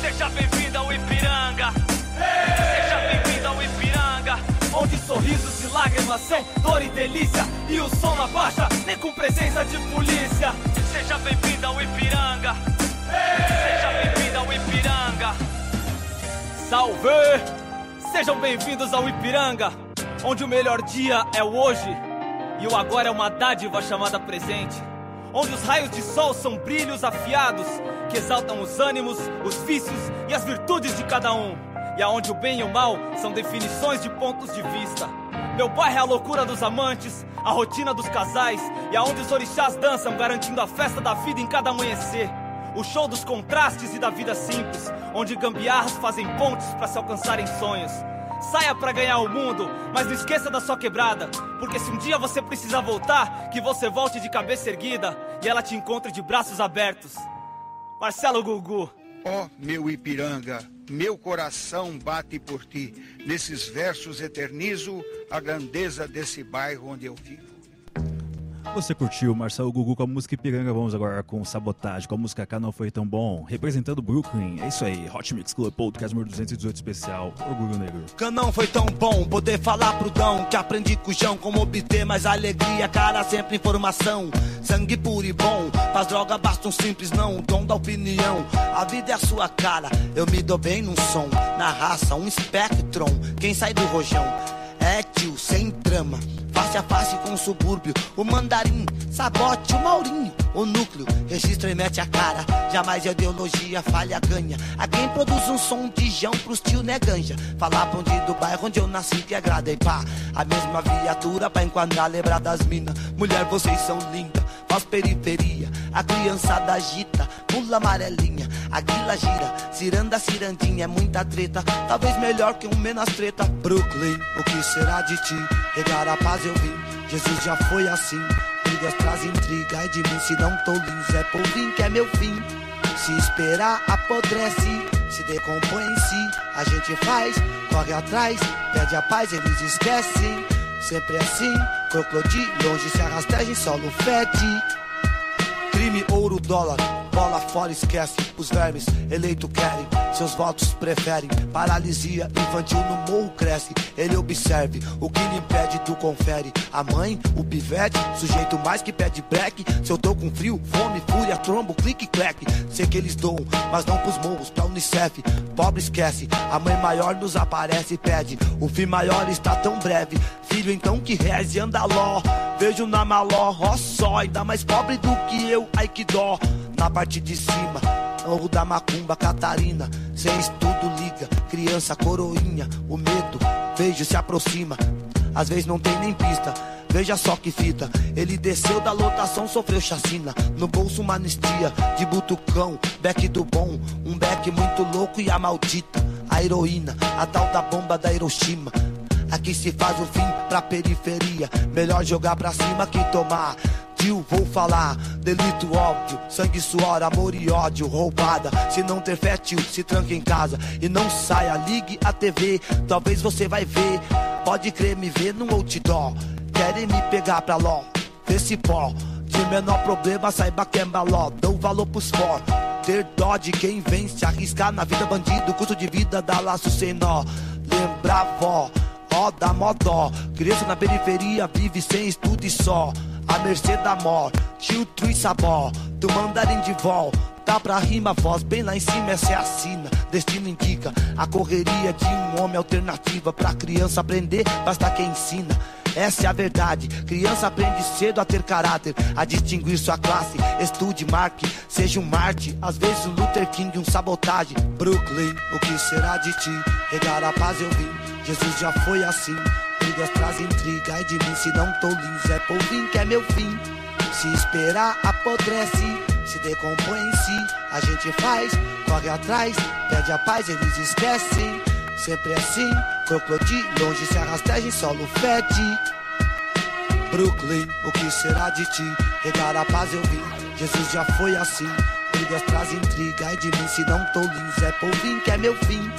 Seja bem-vindo ao Ipiranga. Seja bem-vindo ao Ipiranga. Onde sorrisos e lágrimas são dor e delícia. E o som na baixa, nem com presença de polícia. Seja bem-vindo ao Ipiranga. Seja bem-vindo ao Ipiranga. Salve! Sejam bem-vindos ao Ipiranga, onde o melhor dia é o hoje e o agora é uma dádiva chamada presente. Onde os raios de sol são brilhos afiados que exaltam os ânimos, os vícios e as virtudes de cada um. E aonde o bem e o mal são definições de pontos de vista. Meu bairro é a loucura dos amantes, a rotina dos casais e aonde os orixás dançam, garantindo a festa da vida em cada amanhecer. O show dos contrastes e da vida simples, onde gambiarras fazem pontes para se alcançarem sonhos. Saia para ganhar o mundo, mas não esqueça da sua quebrada. Porque se um dia você precisar voltar, que você volte de cabeça erguida e ela te encontre de braços abertos. Marcelo Gugu. Ó oh, meu Ipiranga, meu coração bate por ti. Nesses versos eternizo a grandeza desse bairro onde eu vivo. Você curtiu Marcelo Gugu com a música Ipiranga? Vamos agora com Sabotagem, com a música Não Foi Tão Bom, representando Brooklyn. É isso aí, Hot Mix Club Podcast número 218 especial, Orgulho Negro. Não foi tão bom poder falar pro Dão que aprendi com o João como obter mais alegria, cara, sempre informação. Sangue puro e bom, faz droga basta um simples não, o dom da opinião. A vida é a sua cara, eu me dou bem num som, na raça, um espectron. Quem sai do rojão é tio, sem face a face com o subúrbio. O mandarim, sabote, o Maurinho, o núcleo, registra e mete a cara. Jamais a ideologia falha ganha. A quem produz um som de jão pros tio né ganja. Falar bonde do bairro onde eu nasci que agrada e pá. A mesma viatura pra enquadrar, lembrar das minas. Mulher, vocês são lindas, faz periferia. A criançada agita, pula amarelinha. A guila gira, ciranda, cirandinha, é muita treta. Talvez melhor que um menos treta. Brooklyn, o que será de ti? Regar a paz eu vi. Jesus já foi assim. Brigas traz intriga, e de mim se não tô lins, é polvinho que é meu fim. Se esperar, apodrece, se decompõe em si, a gente faz, corre atrás, pede a paz, eles esquecem. Sempre assim, crocodilo, longe se arrasteja em solo fede. Crime, ouro, dólar, bola fora, esquece. Os vermes eleito querem, seus votos preferem. Paralisia infantil no morro cresce. Ele observe, o que lhe impede, tu confere. A mãe, o pivete, sujeito mais que pede black. Se eu tô com frio, fome, fúria, trombo, clique, clack. Sei que eles doam, mas não pros morros, pra Unicef. Pobre esquece, a mãe maior nos aparece e pede. O fim maior está tão breve. Filho, então que reze, anda ló. Vejo na maló, ó só, ainda mais pobre do que eu, ai que dó. Na parte de cima, Morro da Macumba, Catarina. Sem estudo, liga, criança, coroinha. O medo, vejo, se aproxima. Às vezes não tem nem pista. Veja só que fita, ele desceu da lotação, sofreu chacina. No bolso uma anistia, de butucão, beck do bom, um beck muito louco e a maldita. A heroína, a tal da bomba da Hiroshima. Aqui se faz o fim pra periferia. Melhor jogar pra cima que tomar. Vou falar, delito óbvio, sangue, suor, amor e ódio, roubada. Se não ter fé, tio, se tranca em casa e não saia, ligue a TV, talvez você vai ver. Pode crer, me ver no outdoor. Querem me pegar pra ló, desse pó. De menor problema, saiba que é maló. Valor pros for. Ter dó de quem vem se arriscar na vida bandido. Custo de vida dá laço sem nó. Lembra, vó ó, dá mó dó. Criança na periferia vive sem estudo e só. A mercê da mó, tio Trui Sabó, do mandarim de vol. Tá pra rima, voz bem lá em cima, essa é a sina. Destino indica a correria de um homem alternativa. Pra criança aprender, basta quem ensina. Essa é a verdade. Criança aprende cedo a ter caráter, a distinguir sua classe. Estude, marque, seja um Marte. Às vezes um Luther King, um sabotagem. Brooklyn, o que será de ti? Regar a paz eu vim. Jesus já foi assim. Brigas traz intriga, e de mim se não tô lins. É polvinho que é meu fim. Se esperar, apodrece. Se decompõe em si, a gente faz, corre atrás, pede a paz, eles esquecem. Sempre assim, crocodilo, longe se arrasteja em solo fede. Brooklyn, o que será de ti? Regar a paz eu vim, Jesus já foi assim. Brigas traz intriga, e de mim se não tô lins. É polvinho que é meu fim.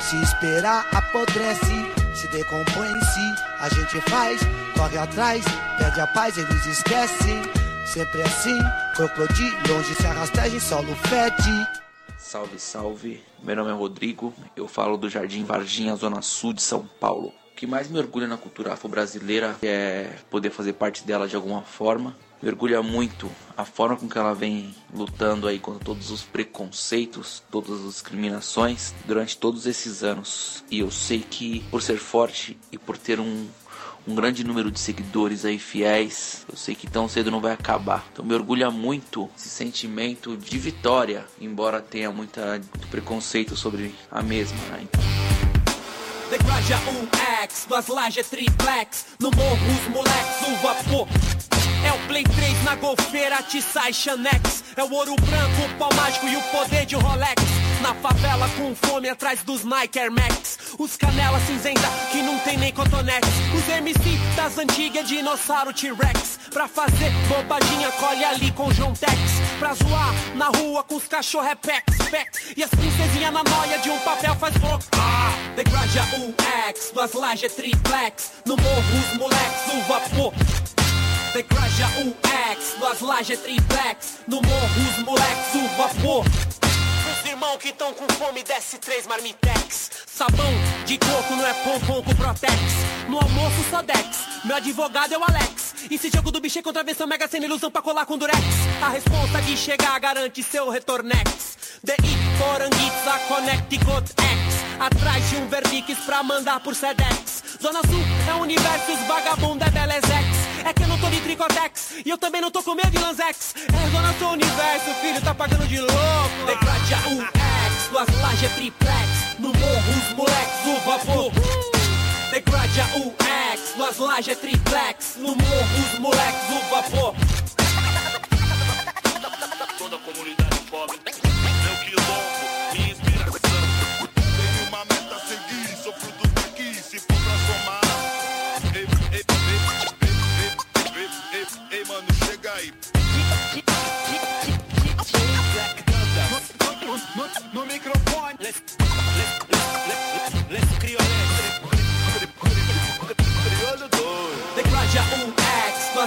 Se esperar, apodrece. Se decompõe em si, a gente faz, corre atrás, pede a paz, eles esquecem. Sempre assim, crocodilo, longe se arrasteja em solo fede. Salve, salve. Meu nome é Rodrigo, eu falo do Jardim Varginha, Zona Sul de São Paulo. O que mais me orgulha na cultura afro-brasileira é poder fazer parte dela de alguma forma. Me orgulha muito a forma com que ela vem lutando aí contra todos os preconceitos, todas as discriminações durante todos esses anos. E eu sei que por ser forte e por ter um um grande número de seguidores aí fiéis. Eu sei que tão cedo não vai acabar. Então me orgulha muito esse sentimento de vitória, embora tenha muita, muito preconceito sobre a mesma. Né? Degraja um X, duas lajes triplex, no morro os moleques, o vapor. É o Play 3 na golfeira, Tissai Xanex. É o ouro branco, o pau mágico e o poder de Rolex. Na favela com fome atrás dos Nike Air Max. Os canela cinzenta que não tem nem cotonete. Os MC das antigas, dinossauro T-Rex. Pra fazer bobadinha, colhe ali com João Tex. Pra zoar na rua com os cachorro é pex, pex. E as princesinhas na noia de um papel faz bloco. Ah, degraja um X, duas lajes triplex. No morro os moleques, o vapor. Lajes triplex. No morro os moleques, o vapor. Os irmãos que tão com fome desce três marmitex. Sabão de coco não é pompom com protex. No almoço só Dex, meu advogado é o Alex. E se jogo do bicho é contravenção mega sem ilusão pra colar com durex. A resposta de chegar garante seu retornex. DI Poranguitza Connecticut X. Atrás de um Verdix pra mandar por Sedex. Zona Sul é universo, vagabundo é Belezex. É que eu não tô de tricotex e eu também não tô com medo de lanzex. É Zona Sul universo, filho, tá pagando de louco. Degrade um X, duas lajes triplex. No morro os moleques, o vapor. Degrade um X, duas lajes triplex. No morro os moleques, o vapor. Toda a comunidade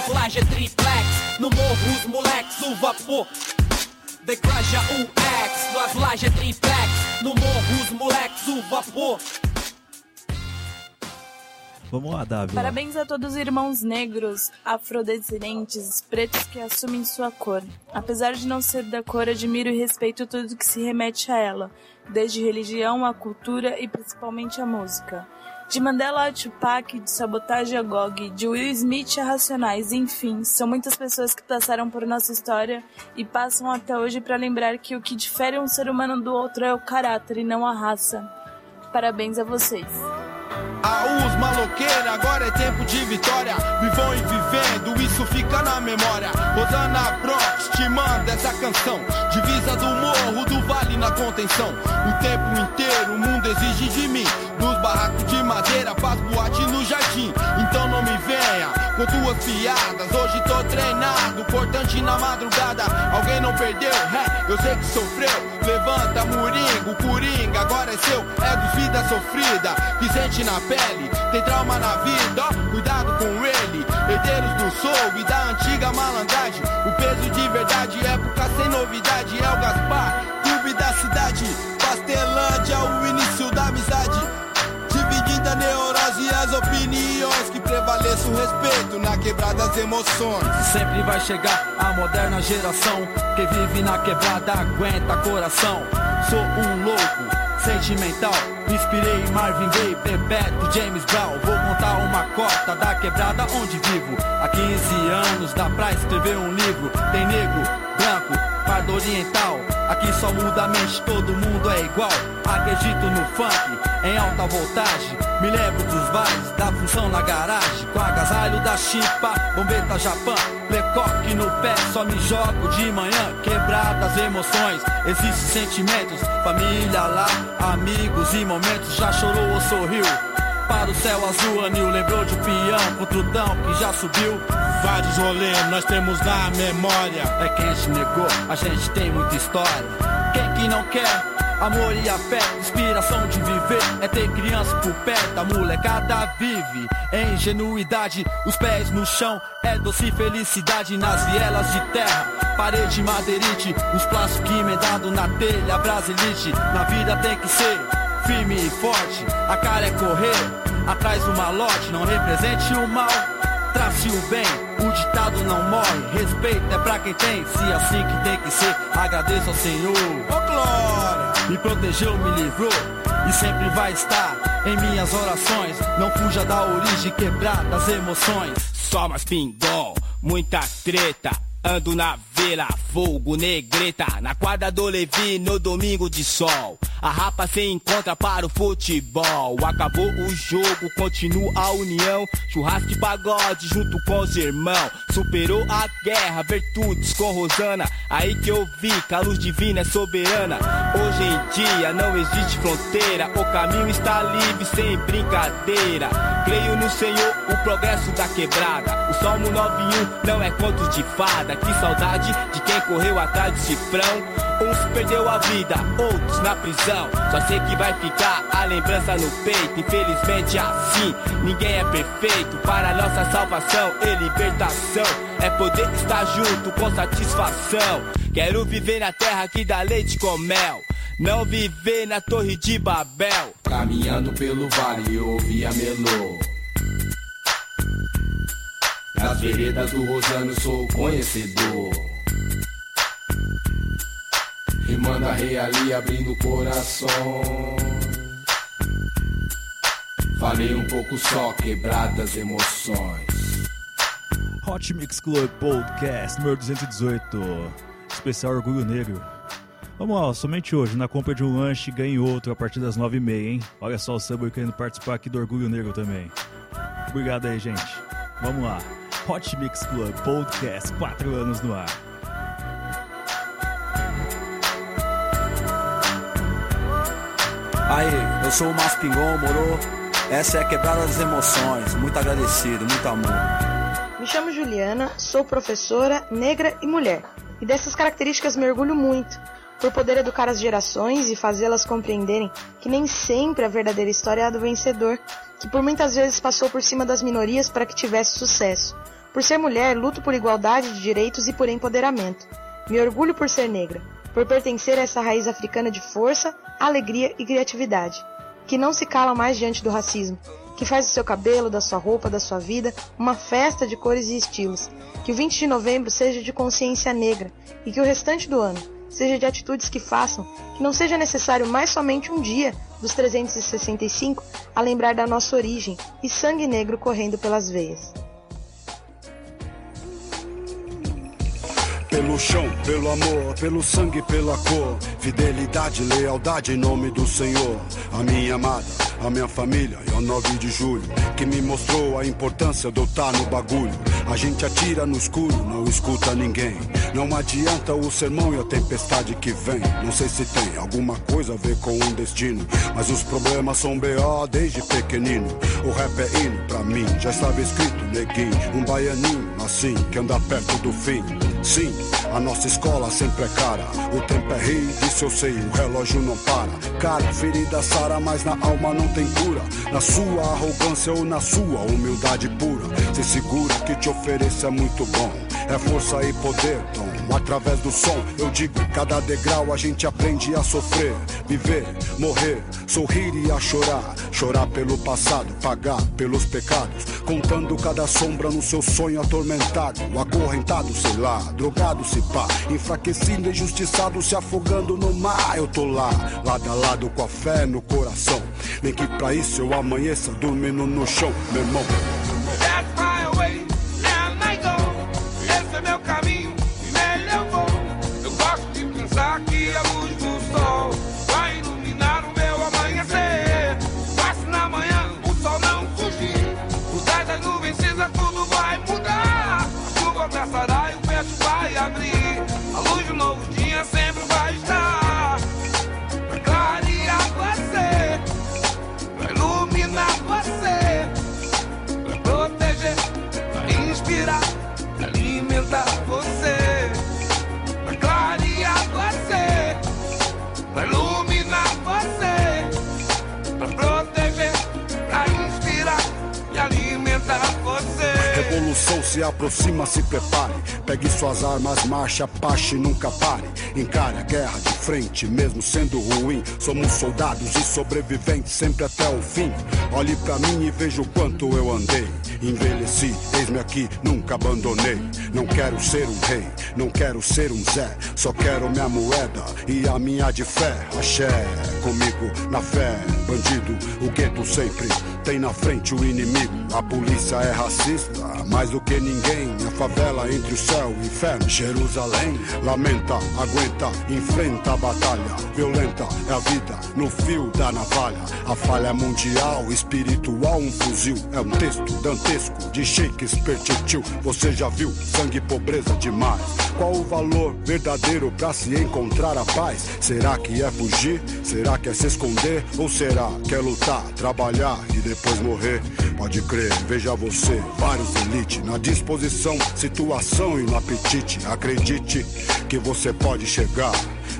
Flash triplex, no morro os moleques, o vapor Declaja o ex, nós laje triplex, no morro os moleques, o vapor Vamos lá, Davi. Parabéns a todos os irmãos negros, afrodescendentes, pretos que assumem sua cor. Apesar de não ser da cor, admiro e respeito tudo que se remete a ela, desde religião, a cultura e principalmente a música. De Mandela a Tupac, de Sabotagem a Gog, de Will Smith a Racionais, enfim, são muitas pessoas que passaram por nossa história e passam até hoje para lembrar que o que difere um ser humano do outro é o caráter e não a raça. Parabéns a vocês. Aús, maloqueira, agora é tempo de vitória. Vivam e vivendo, isso fica na memória. Rosana Bronx te manda essa canção. Divisa do morro, do vale na contenção. O tempo inteiro, o mundo exige de mim. Dos barracos de madeira, faz boate no jardim. Então não me venha com tuas piadas. Cortante na madrugada. Alguém não perdeu? É, eu sei que sofreu. Levanta, Moringa, o Coringa agora é seu. É dos vida sofrida, que sente na pele. Tem trauma na vida, ó, cuidado com ele. Herdeiros do soul e da antiga malandragem. O peso de verdade, época sem novidade. É o Gaspar, clube da cidade. Pastelândia, o início respeito na quebrada das emoções. Sempre vai chegar a moderna geração que vive na quebrada, aguenta coração. Sou um louco, sentimental. Inspirei Marvin Gaye, Bebeto, James Brown. Vou contar uma cota da quebrada onde vivo. Há 15 anos dá pra escrever um livro. Tem negro, branco, pardo oriental. Aqui só muda a mente, todo mundo é igual. Acredito no funk, em alta voltagem. Me lembro dos bares, da função na garagem. Com agasalho da chipa, bombeta Japão. Lecoque no pé, só me jogo de manhã. Quebradas emoções, existem sentimentos. Família lá, amigos e momentos. Já chorou ou sorriu? Para o céu azul, anil lembrou de peão com trutão que já subiu. Vários rolês nós temos na memória. É quem te negou, a gente tem muita história. Quem que não quer? Amor e a fé, inspiração de viver É ter criança por perto, a molecada vive Em ingenuidade, os pés no chão É doce felicidade nas vielas de terra Parede madeirite, os plásticos emendados na telha Brasilite, na vida tem que ser firme e forte A cara é correr, atrás do malote Não represente o mal, trace o bem o ditado não morre, respeito é pra quem tem Se é assim que tem que ser, agradeço ao Senhor Ô glória! Me protegeu, me livrou e sempre vai estar em minhas orações. Não fuja da origem quebrar das emoções. Só mais pingol, muita treta. Ando na vila, fogo negreta Na quadra do Levi, no domingo de sol. A rapa se encontra para o futebol. Acabou o jogo, continua a união. Churrasco e pagode junto com os irmãos Superou a guerra, virtudes com Rosana. Aí que eu vi que a luz divina é soberana. Hoje em dia não existe fronteira. O caminho está livre, sem brincadeira. Creio no Senhor, o progresso da quebrada. O Salmo 91 não é conto de fada. Que saudade de quem correu atrás do cifrão. Uns perdeu a vida, outros na prisão. Só sei que vai ficar a lembrança no peito. Infelizmente é assim, ninguém é perfeito. Para nossa salvação e libertação. É poder estar junto com satisfação. Quero viver na terra que dá leite com mel. Não viver na torre de Babel. Caminhando pelo vale eu ouvi a melô Nas veredas do Rosano sou conhecedor Rimando a reali abrindo o coração Falei um pouco só, quebradas emoções Hot Mix Club Podcast número 218 Especial Orgulho Negro Vamos lá, somente hoje, na compra de um lanche, ganhe outro a partir das 9h30, hein? Olha só o Subway querendo participar aqui do Orgulho Negro também. Obrigado aí, gente. Vamos lá. Hot Mix Club Podcast, 4 anos no ar. Aí, eu sou o Márcio Pingon, moro? Essa é a quebrada das emoções. Muito agradecido, muito amor. Me chamo Juliana, sou professora, negra e mulher. E dessas características me orgulho muito, por poder educar as gerações e fazê-las compreenderem que nem sempre a verdadeira história é a do vencedor, que por muitas vezes passou por cima das minorias para que tivesse sucesso. Por ser mulher, luto por igualdade de direitos e por empoderamento. Me orgulho por ser negra, por pertencer a essa raiz africana de força, alegria e criatividade, que não se cala mais diante do racismo, que faz do seu cabelo, da sua roupa, da sua vida uma festa de cores e estilos. Que o 20 de novembro seja de consciência negra e que o restante do ano seja de atitudes que façam que não seja necessário mais somente um dia dos 365 a lembrar da nossa origem e sangue negro correndo pelas veias. Pelo chão, pelo amor, pelo sangue, pela cor. Fidelidade, lealdade em nome do Senhor. A minha amada, a minha família e ao 9 de julho. Que me mostrou a importância de eu estar no bagulho. A gente atira no escuro, não escuta ninguém. Não adianta o sermão e a tempestade que vem. Não sei se tem alguma coisa a ver com um destino. Mas os problemas são B.O. desde pequenino. O rap é hino pra mim, já estava escrito, neguinho. Um baianinho assim, que anda perto do fim. Sim, a nossa escola sempre é cara. O tempo é rei, disso eu sei, o relógio não para. Cara, ferida sara, mas na alma não tem cura. Na sua arrogância ou na sua humildade pura. Se segura que te ofereço é muito bom. É força e poder, Tom. Através do som, eu digo, cada degrau a gente aprende a sofrer, viver, morrer, sorrir e a chorar. Chorar pelo passado, pagar pelos pecados. Contando cada sombra no seu sonho atormentado. Acorrentado, sei lá, drogado se pá. Enfraquecido, injustiçado, se afogando no mar. Eu tô lá, lado a lado com a fé no coração. Nem que pra isso eu amanheça dormindo no chão, meu irmão. Revolução se aproxima, se prepare. Pegue suas armas, marcha, pache, nunca pare. Encare a guerra de frente, mesmo sendo ruim. Somos soldados e sobreviventes sempre até o fim. Olhe pra mim e veja o quanto eu andei. Envelheci, eis-me aqui, nunca abandonei. Não quero ser um rei, não quero ser um Zé. Só quero minha moeda e a minha de fé. Axé, comigo na fé. Bandido, o gueto sempre tem na frente o inimigo. A polícia é racista, mais do que ninguém. A favela entre o céu e o inferno. Jerusalém lamenta, aguenta, enfrenta a batalha. Violenta é a vida no fio da navalha. A falha é mundial, espiritual, um fuzil. É um texto dantesco de Shakespeare tio. Você já viu sangue e pobreza demais? Qual o valor verdadeiro pra se encontrar a paz? Será que é fugir? Será que é se esconder? Ou será que é lutar, trabalhar e depois morrer? Pode crer, veja você, vários elite na disposição, situação e no apetite. Acredite que você pode chegar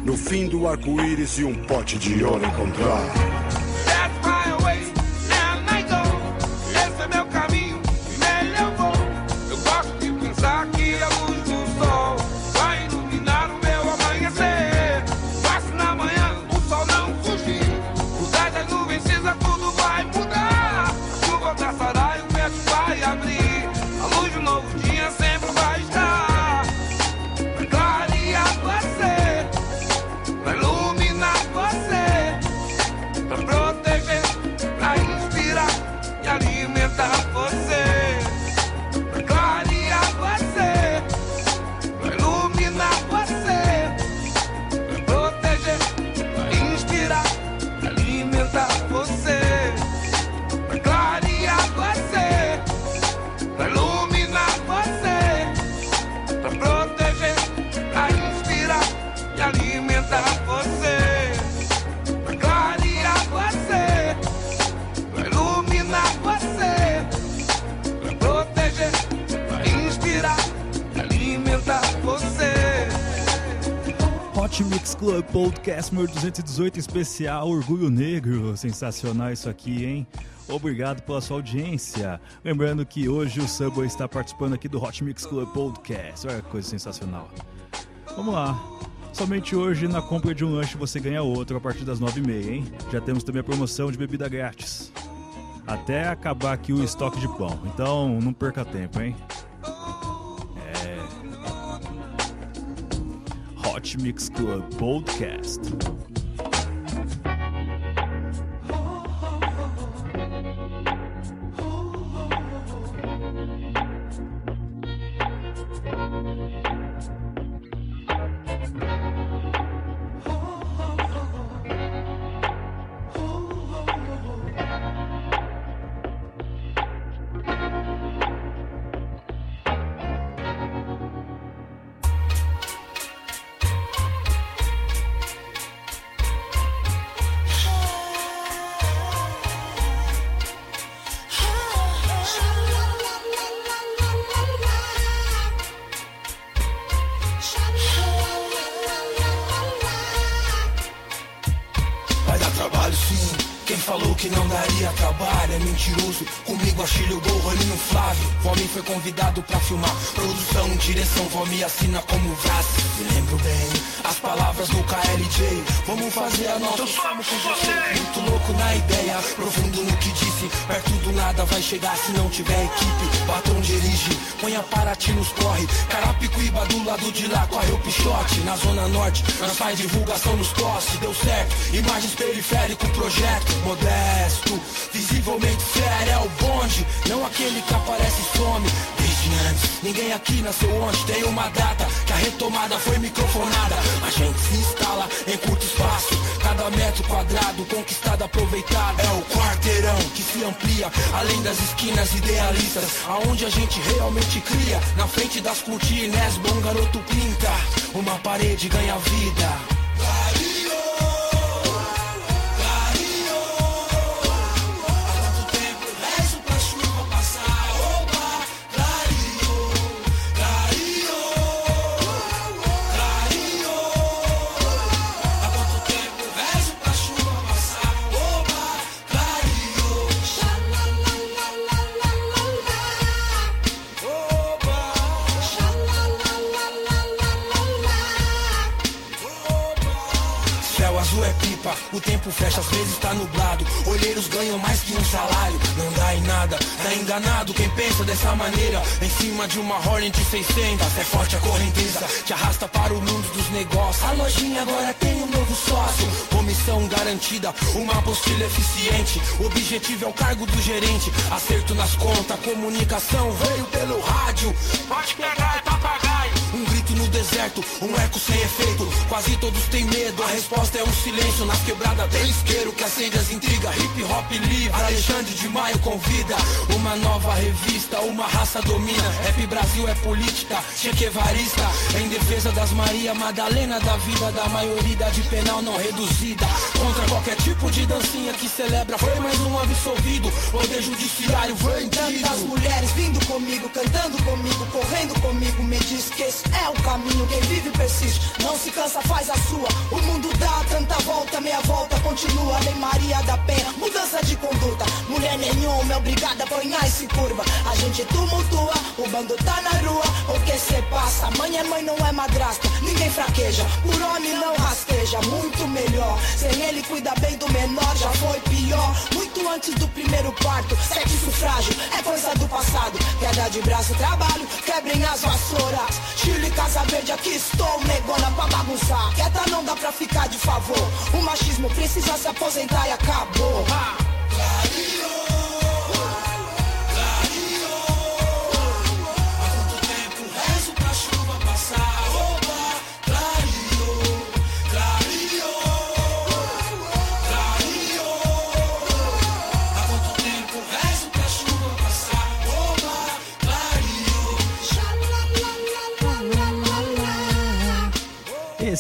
no fim do arco-íris e um pote de ouro encontrar. Club Podcast número 218 especial Orgulho Negro. Sensacional isso aqui, hein? Obrigado pela sua audiência. Lembrando que hoje o Subway está participando aqui do Hot Mix Club Podcast. Olha que coisa sensacional. Vamos lá. Somente hoje, na compra de um lanche, você ganha outro a partir das 9h30, hein? Já temos também a promoção de bebida grátis. Até acabar aqui o estoque de pão. Então, não perca tempo, hein? Hot Mix Club Podcast. Vamos fazer a nossa. Eu somos com você. Muito louco na ideia, profundo no que disse. Perto do nada vai chegar se não tiver equipe. Batom dirige, põe a Paraty nos corre. Carapicuíba do lado de lá, corre o pichote. Na zona norte, nós faz divulgação nos postes. Deu certo, imagens periférico, projeto modesto. Visivelmente sério, é o bonde, não aquele que aparece e some. Ninguém aqui nasceu onde tem uma data retomada foi microfonada. A gente se instala em curto espaço, cada metro quadrado conquistado, aproveitado. É o quarteirão que se amplia, além das esquinas idealistas, aonde a gente realmente cria. Na frente das cortinas, bom garoto pinta, uma parede ganha vida. Tempo fecha, às vezes tá nublado. Olheiros ganham mais que um salário, não dá em nada. Tá enganado quem pensa dessa maneira. Em cima de uma Hornet 600, é forte a correnteza, te arrasta para o mundo dos negócios. A lojinha agora tem um novo sócio, comissão garantida, uma apostila eficiente. O objetivo é o cargo do gerente, acerto nas contas, comunicação veio pelo rádio. Pode pegar, grito no deserto, um eco sem efeito. Quase todos têm medo, a resposta é um silêncio. Nas quebradas tem isqueiro que acende as intrigas. Hip hop livre, Alexandre de Maio convida. Uma nova revista, uma raça domina. Rap Brasil é política, Che Guevarista. Em defesa das Maria Madalena, da vida da maioria de penal não reduzida. Contra qualquer tipo de dancinha que celebra. Foi mais um absolvido, poder judiciário vendido. Tantas mulheres vindo comigo, cantando comigo, correndo comigo, me diz que esse é o caminho. Quem vive persiste, não se cansa, faz a sua. O mundo dá tanta volta, meia volta continua. Lei Maria da Penha, mudança de conduta. Mulher nenhuma é obrigada a apanhar e se curva. A gente tumultua, o bando tá na rua. O que se passa? Mãe é mãe, não é madrasta. Ninguém fraqueja, por homem não rasteja. Muito melhor, sem ele cuida bem do menor. Já foi pior, muito antes do primeiro parto. Sexo sufrágio é coisa do de braço, trabalho, quebrem as vassouras. Chile, Casa Verde, aqui estou, negona pra bagunçar. Quieta não dá pra ficar de favor. O machismo precisa se aposentar e acabou. Ha!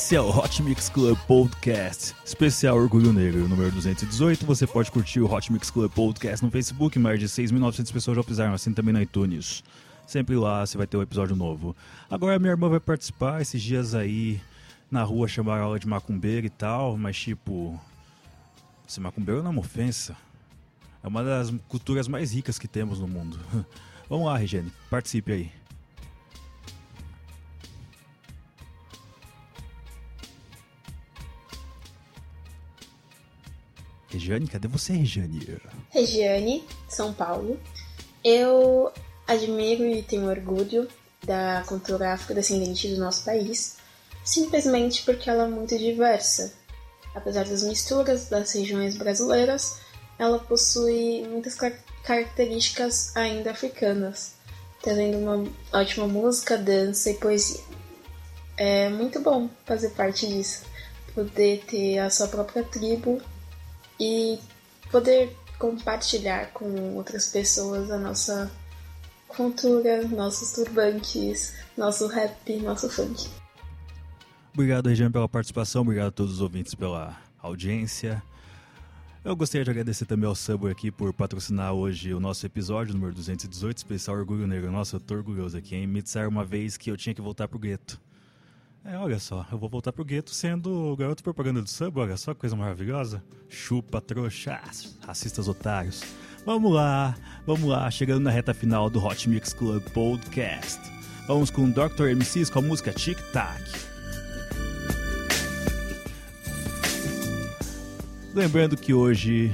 Esse é o Hot Mix Club Podcast, especial Orgulho Negro, número 218. Você pode curtir o Hot Mix Club Podcast no Facebook, mais de 6.900 pessoas já pisaram, assim também no iTunes. Sempre lá você vai ter um episódio novo. Agora minha irmã vai participar, esses dias aí na rua chamaram ela de macumbeira e tal, mas tipo, ser macumbeiro não é uma ofensa. É uma das culturas mais ricas que temos no mundo. Vamos lá, Regiane, participe aí. Regiane. Cadê você, Regiane? Regiane, São Paulo. Eu admiro e tenho orgulho da cultura afrodescendente do nosso país, simplesmente porque ela é muito diversa. Apesar das misturas das regiões brasileiras, ela possui muitas car características ainda africanas, trazendo uma ótima música, dança e poesia. É muito bom fazer parte disso, poder ter a sua própria tribo e poder compartilhar com outras pessoas a nossa cultura, nossos turbantes, nosso rap, nosso funk. Obrigado, Regiane, pela participação. Obrigado a todos os ouvintes pela audiência. Eu gostaria de agradecer também ao Subway aqui por patrocinar hoje o nosso episódio número 218, especial Orgulho Negro. Nossa, eu tô orgulhoso aqui, hein? Me disseram uma vez que eu tinha que voltar pro gueto. É, olha só, eu vou voltar pro gueto sendo o garoto propaganda do Subway, olha só que coisa maravilhosa. Chupa, trouxas, racistas otários. Vamos lá, vamos lá, chegando na reta final do Hot Mix Club Podcast. Vamos com Dr. MCs com a música Tic Tac. Lembrando que hoje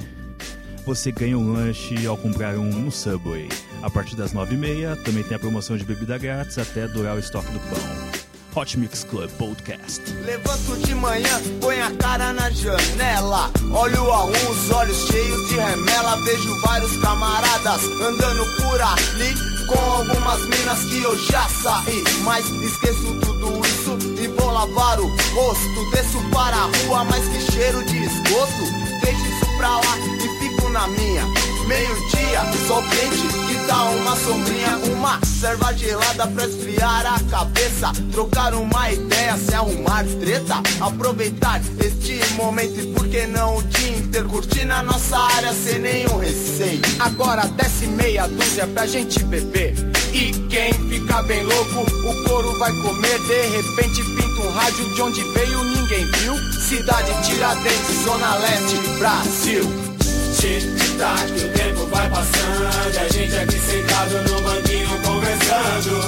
você ganha um lanche ao comprar um no Subway. A partir das 9h30 também tem a promoção de bebida grátis até durar o estoque do pão. Hot Mix Club Podcast. Levanto de manhã, põe a cara na janela. Olho a um, os olhos cheios de remela. Vejo vários camaradas andando por ali. Com algumas minas que eu já saí. Mas esqueço tudo isso e vou lavar o rosto. Desço para a rua, mas que cheiro de esgoto. Deixo isso pra lá e fico na minha. Meio-dia, sol quente que dá uma sombrinha. Uma serva gelada pra esfriar a cabeça. Trocar uma ideia, se arrumar treta. Aproveitar este momento e por que não o dia inteiro curtir na nossa área sem nenhum receio. Agora desce meia dúzia pra gente beber. E quem fica bem louco, o couro vai comer. De repente pinta um rádio de onde veio, ninguém viu. Cidade Tiradentes, Zona Leste, Brasil. Tic-tac, o tempo vai passando. A gente aqui sentado no banquinho conversando.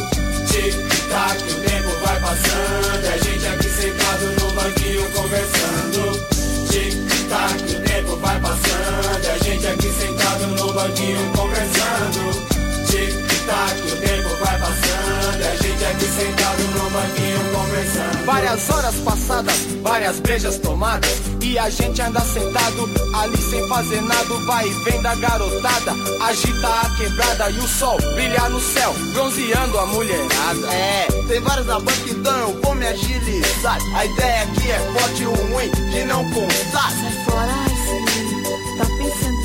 Tic-tac, o tempo vai passando. A gente aqui sentado no banquinho conversando. Tic-tac, o tempo vai passando. A gente aqui sentado no banquinho conversando. Tic-tac, o tempo vai passando. Aqui sentado no banquinho conversando. Várias horas passadas, várias brejas tomadas E a gente anda sentado ali sem fazer nada Vai e vem da garotada, agita a quebrada E o sol brilha no céu, bronzeando a mulherada É, tem vários na banca então eu vou me agilizar A ideia aqui é forte e o ruim de não contar Sai fora, ai, sim. Tá pensando?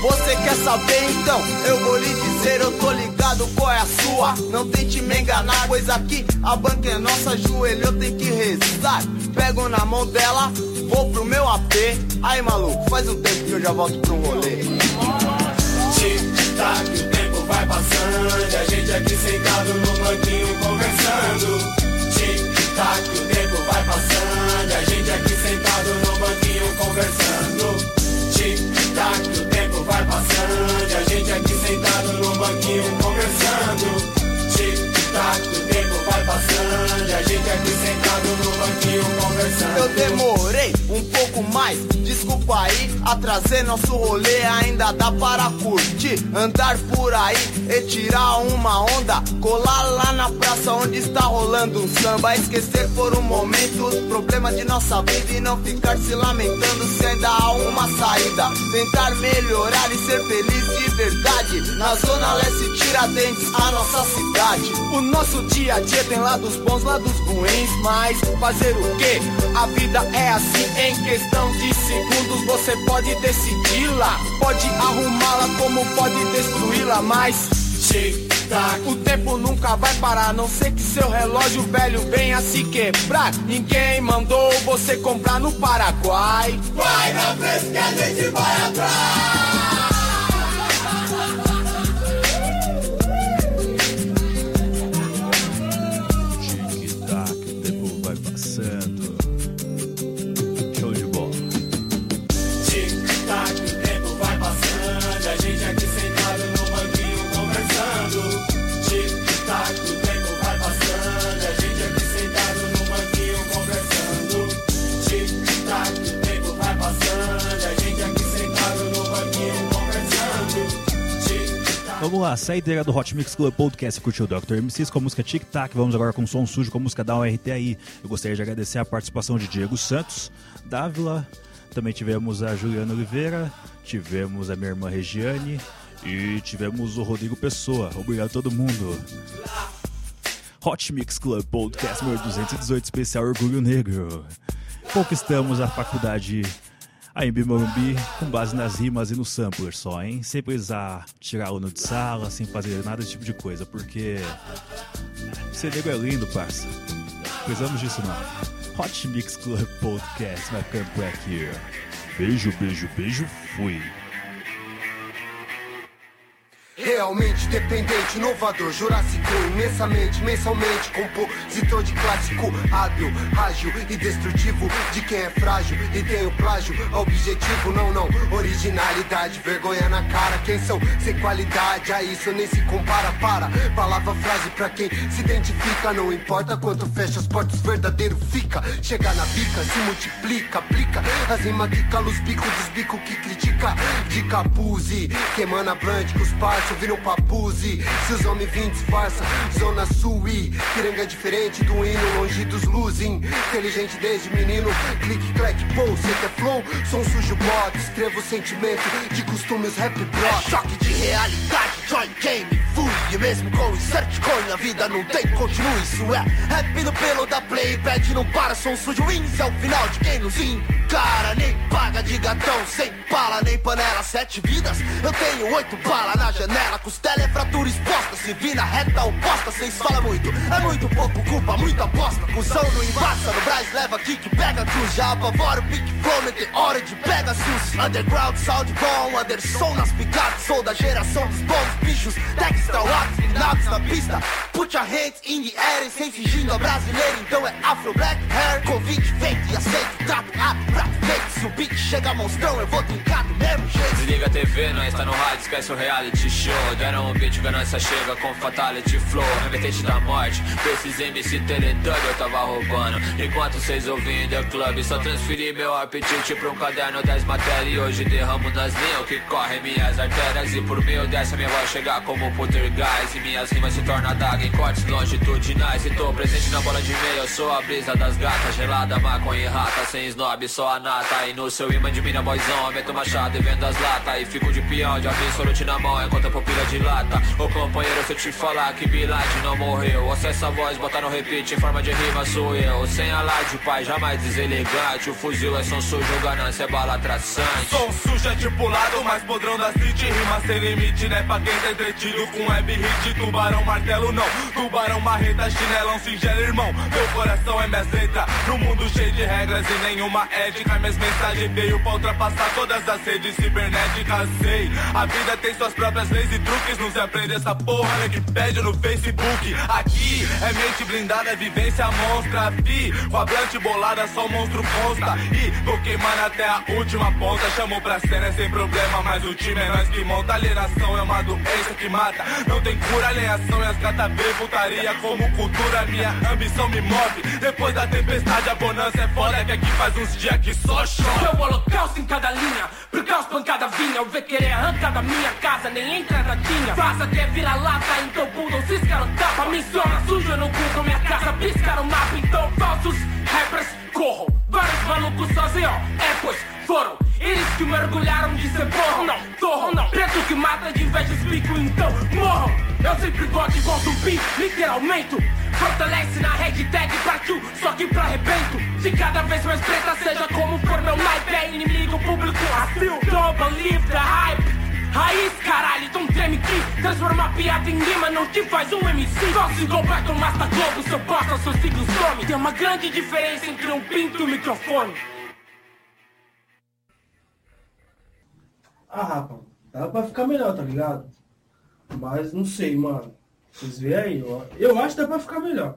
Você quer saber então? Eu vou lhe dizer, eu tô ligado qual é a sua. Não tente me enganar, pois aqui a banca é nossa, joelho eu tenho que rezar. Pego na mão dela, vou pro meu AP. Aí maluco, faz um tempo que eu já volto pro rolê. Tic-tac, o tempo vai passando. A gente aqui sentado no banquinho conversando. Tic-tac, o tempo vai passando. A gente aqui sentado no banquinho conversando. Tic-tac, o tempo vai passando. E a gente aqui sentado no banquinho conversando. Tic-tac, o tempo vai passando. E a gente aqui sentado no banquinho conversando. Eu demorei um pouco mais, desculpa aí. A trazer nosso rolê ainda dá para curtir. Andar por aí e tirar uma onda. Colar lá na praça onde está rolando um samba. Esquecer por um momento os problemas de nossa vida e não ficar se lamentando se ainda há uma saída. Tentar melhorar e ser feliz de verdade. Na zona leste Tiradentes, a nossa cidade. O nosso dia a dia tem lados bons, lados ruins, mas fazer o que? A vida é assim, em questão de segundos você pode decidi-la, pode arrumá-la como pode destruí-la, mas tic-tac, o tempo nunca vai parar, não ser que seu relógio velho venha se quebrar. Ninguém mandou você comprar no Paraguai. Vai na que a gente vai atrás. Vamos lá, saideira do Hot Mix Club Podcast curtiu o Dr. MCs com a música Tic Tac. Vamos agora com som sujo com a música da URT aí. Eu gostaria de agradecer a participação de Diego Santos, Dávila, também tivemos a Juliana Oliveira, tivemos a minha irmã Regiane e tivemos o Rodrigo Pessoa. Obrigado a todo mundo. Hot Mix Club Podcast número 218 especial Orgulho Negro. Conquistamos a faculdade a Embi Morumbi com base nas rimas e no sampler só, hein? Sem precisar tirar aluno de sala, sem fazer nada desse tipo de coisa, porque ser negro é lindo, parça. Precisamos disso não. Hot Mix Club Podcast vai ficando por aqui. Beijo, beijo, beijo, fui. Realmente dependente, inovador, jurássico Imensamente, mensalmente, compositor de clássico Hábil, ágil e destrutivo De quem é frágil e tem o plágio Objetivo, não, não, originalidade Vergonha na cara, quem são? Sem qualidade A isso nem se compara, para Palavra, frase pra quem se identifica Não importa quanto fecha as portas, verdadeiro fica Chega na bica, se multiplica, aplica As rimas que cala os bicos dos bicos que critica De capuz e queimando a brand com os parça viram papuzi. Se os homens vêm disfarça, zona sul e Piranga diferente do hino, longe dos losing. Inteligente desde menino, clique, clack, pô, cê que é flow? Som sujo, bot, escrevo sentimento de costumes rap bro É choque de realidade, join game, E mesmo com insert coin, a vida não tem, continua Isso é rap no pelo da playback Não para, som sujo, wins é o final de quem nos encara. Nem paga de gatão, sem bala, nem panela. Sete vidas, eu tenho oito balas na janela. Costela é fratura exposta, se vir na reta oposta. Cês fala muito, é muito pouco culpa, muita aposta Cusão no embaça, no Braz leva kick, pega cruz. Já apavora o pique flow, meteora de pega sus Underground, sound bom, Anderson nas picadas. Sou da geração dos bons bichos, Dexter Watts, finados na pista. Put your hands in the air, sem fingindo a brasileira. Então é afro black hair, convite feito e aceito. Trapo, app, rap, fake, se o beat chega monstrão Eu vou trincar do mesmo jeito. Desliga a TV, nós tá no rádio, esquece o reality show. Deram um beat, ganância chega com fatality flow. Remetente da morte, precisei me se teletando Eu tava roubando, enquanto cês ouvindo The Club Só transferi meu apetite pra um caderno das matérias. E hoje derramo nas linhas o que corre minhas artérias. E por meio dessa minha voz chegar como poltergeist E minhas rimas se tornam daga em cortes longitudinais. E tô presente na bola de meia, eu sou a brisa das gatas. Gelada, maconha e rata, sem snob, só a nata. E no seu imã de mina boyzão, meto machado e vendo as latas E fico de peão, de absolute na mão enquanto a pupila dilata Ô companheiro, se eu te falar que Bilade não morreu Acessa a voz, bota no repeat, em forma de rima sou eu. Sem alarde, pai, jamais deselegante. O fuzil é som sujo, ganância é bala traçante. Som sujo é tripulado, mais podrão da city Rima sem limite, né, pra quem entretido Com web hit, tubarão, martelo não. Tubarão, marreta, chinelão, singelo, irmão. Meu coração é minhas letras No mundo cheio de regras e nenhuma ética. Minhas mensagens veio pra ultrapassar todas as redes cibernéticas. Sei, a vida tem suas próprias leis e truques. Não se aprende essa porra na Wikipedia no Facebook. Aqui é mente blindada, vivência monstra. Fi, com a blunt bolada, só o monstro consta. E vou queimando até a última ponta. Chamou pra cena é sem problema, mas o time é nós que monta. Alienação é uma doença que mata. Não tem cura, alienação e as gata putaria Como cultura, minha ambição me move. Depois da tempestade, a bonança é foda Que aqui faz uns dias que só chove É o holocausto em cada linha Por causa pancada vinha. O ver querer arrancar da minha casa Nem entra na tinha Faz até vira lata Então bundam, ciscaram tapa Menciona sujo no Google Minha casa. Piscaram mapa Então falsos rappers corram. Vários malucos sozinhos É pois foram eles que mergulharam de ser porro. Não, torram não Preto que mata de inveja explico Então morram. Eu sempre gosto igual zumbi Literalmente. Fortalece na hashtag partiu Só que pra arrebento. Se cada vez mais preta seja como for meu naipe. É inimigo público hostil Don't believe the hype. Raiz, caralho, então treme que Transformar piada em rima não te faz um MC Gosto igual Beto Masta Globo, seu bosta, seus siglos some. Tem uma grande diferença entre um pinto e um microfone Ah, rapaz, dá pra ficar melhor, tá ligado? Mas não sei, mano. Vocês veem aí, ó. Eu acho que dá pra ficar melhor.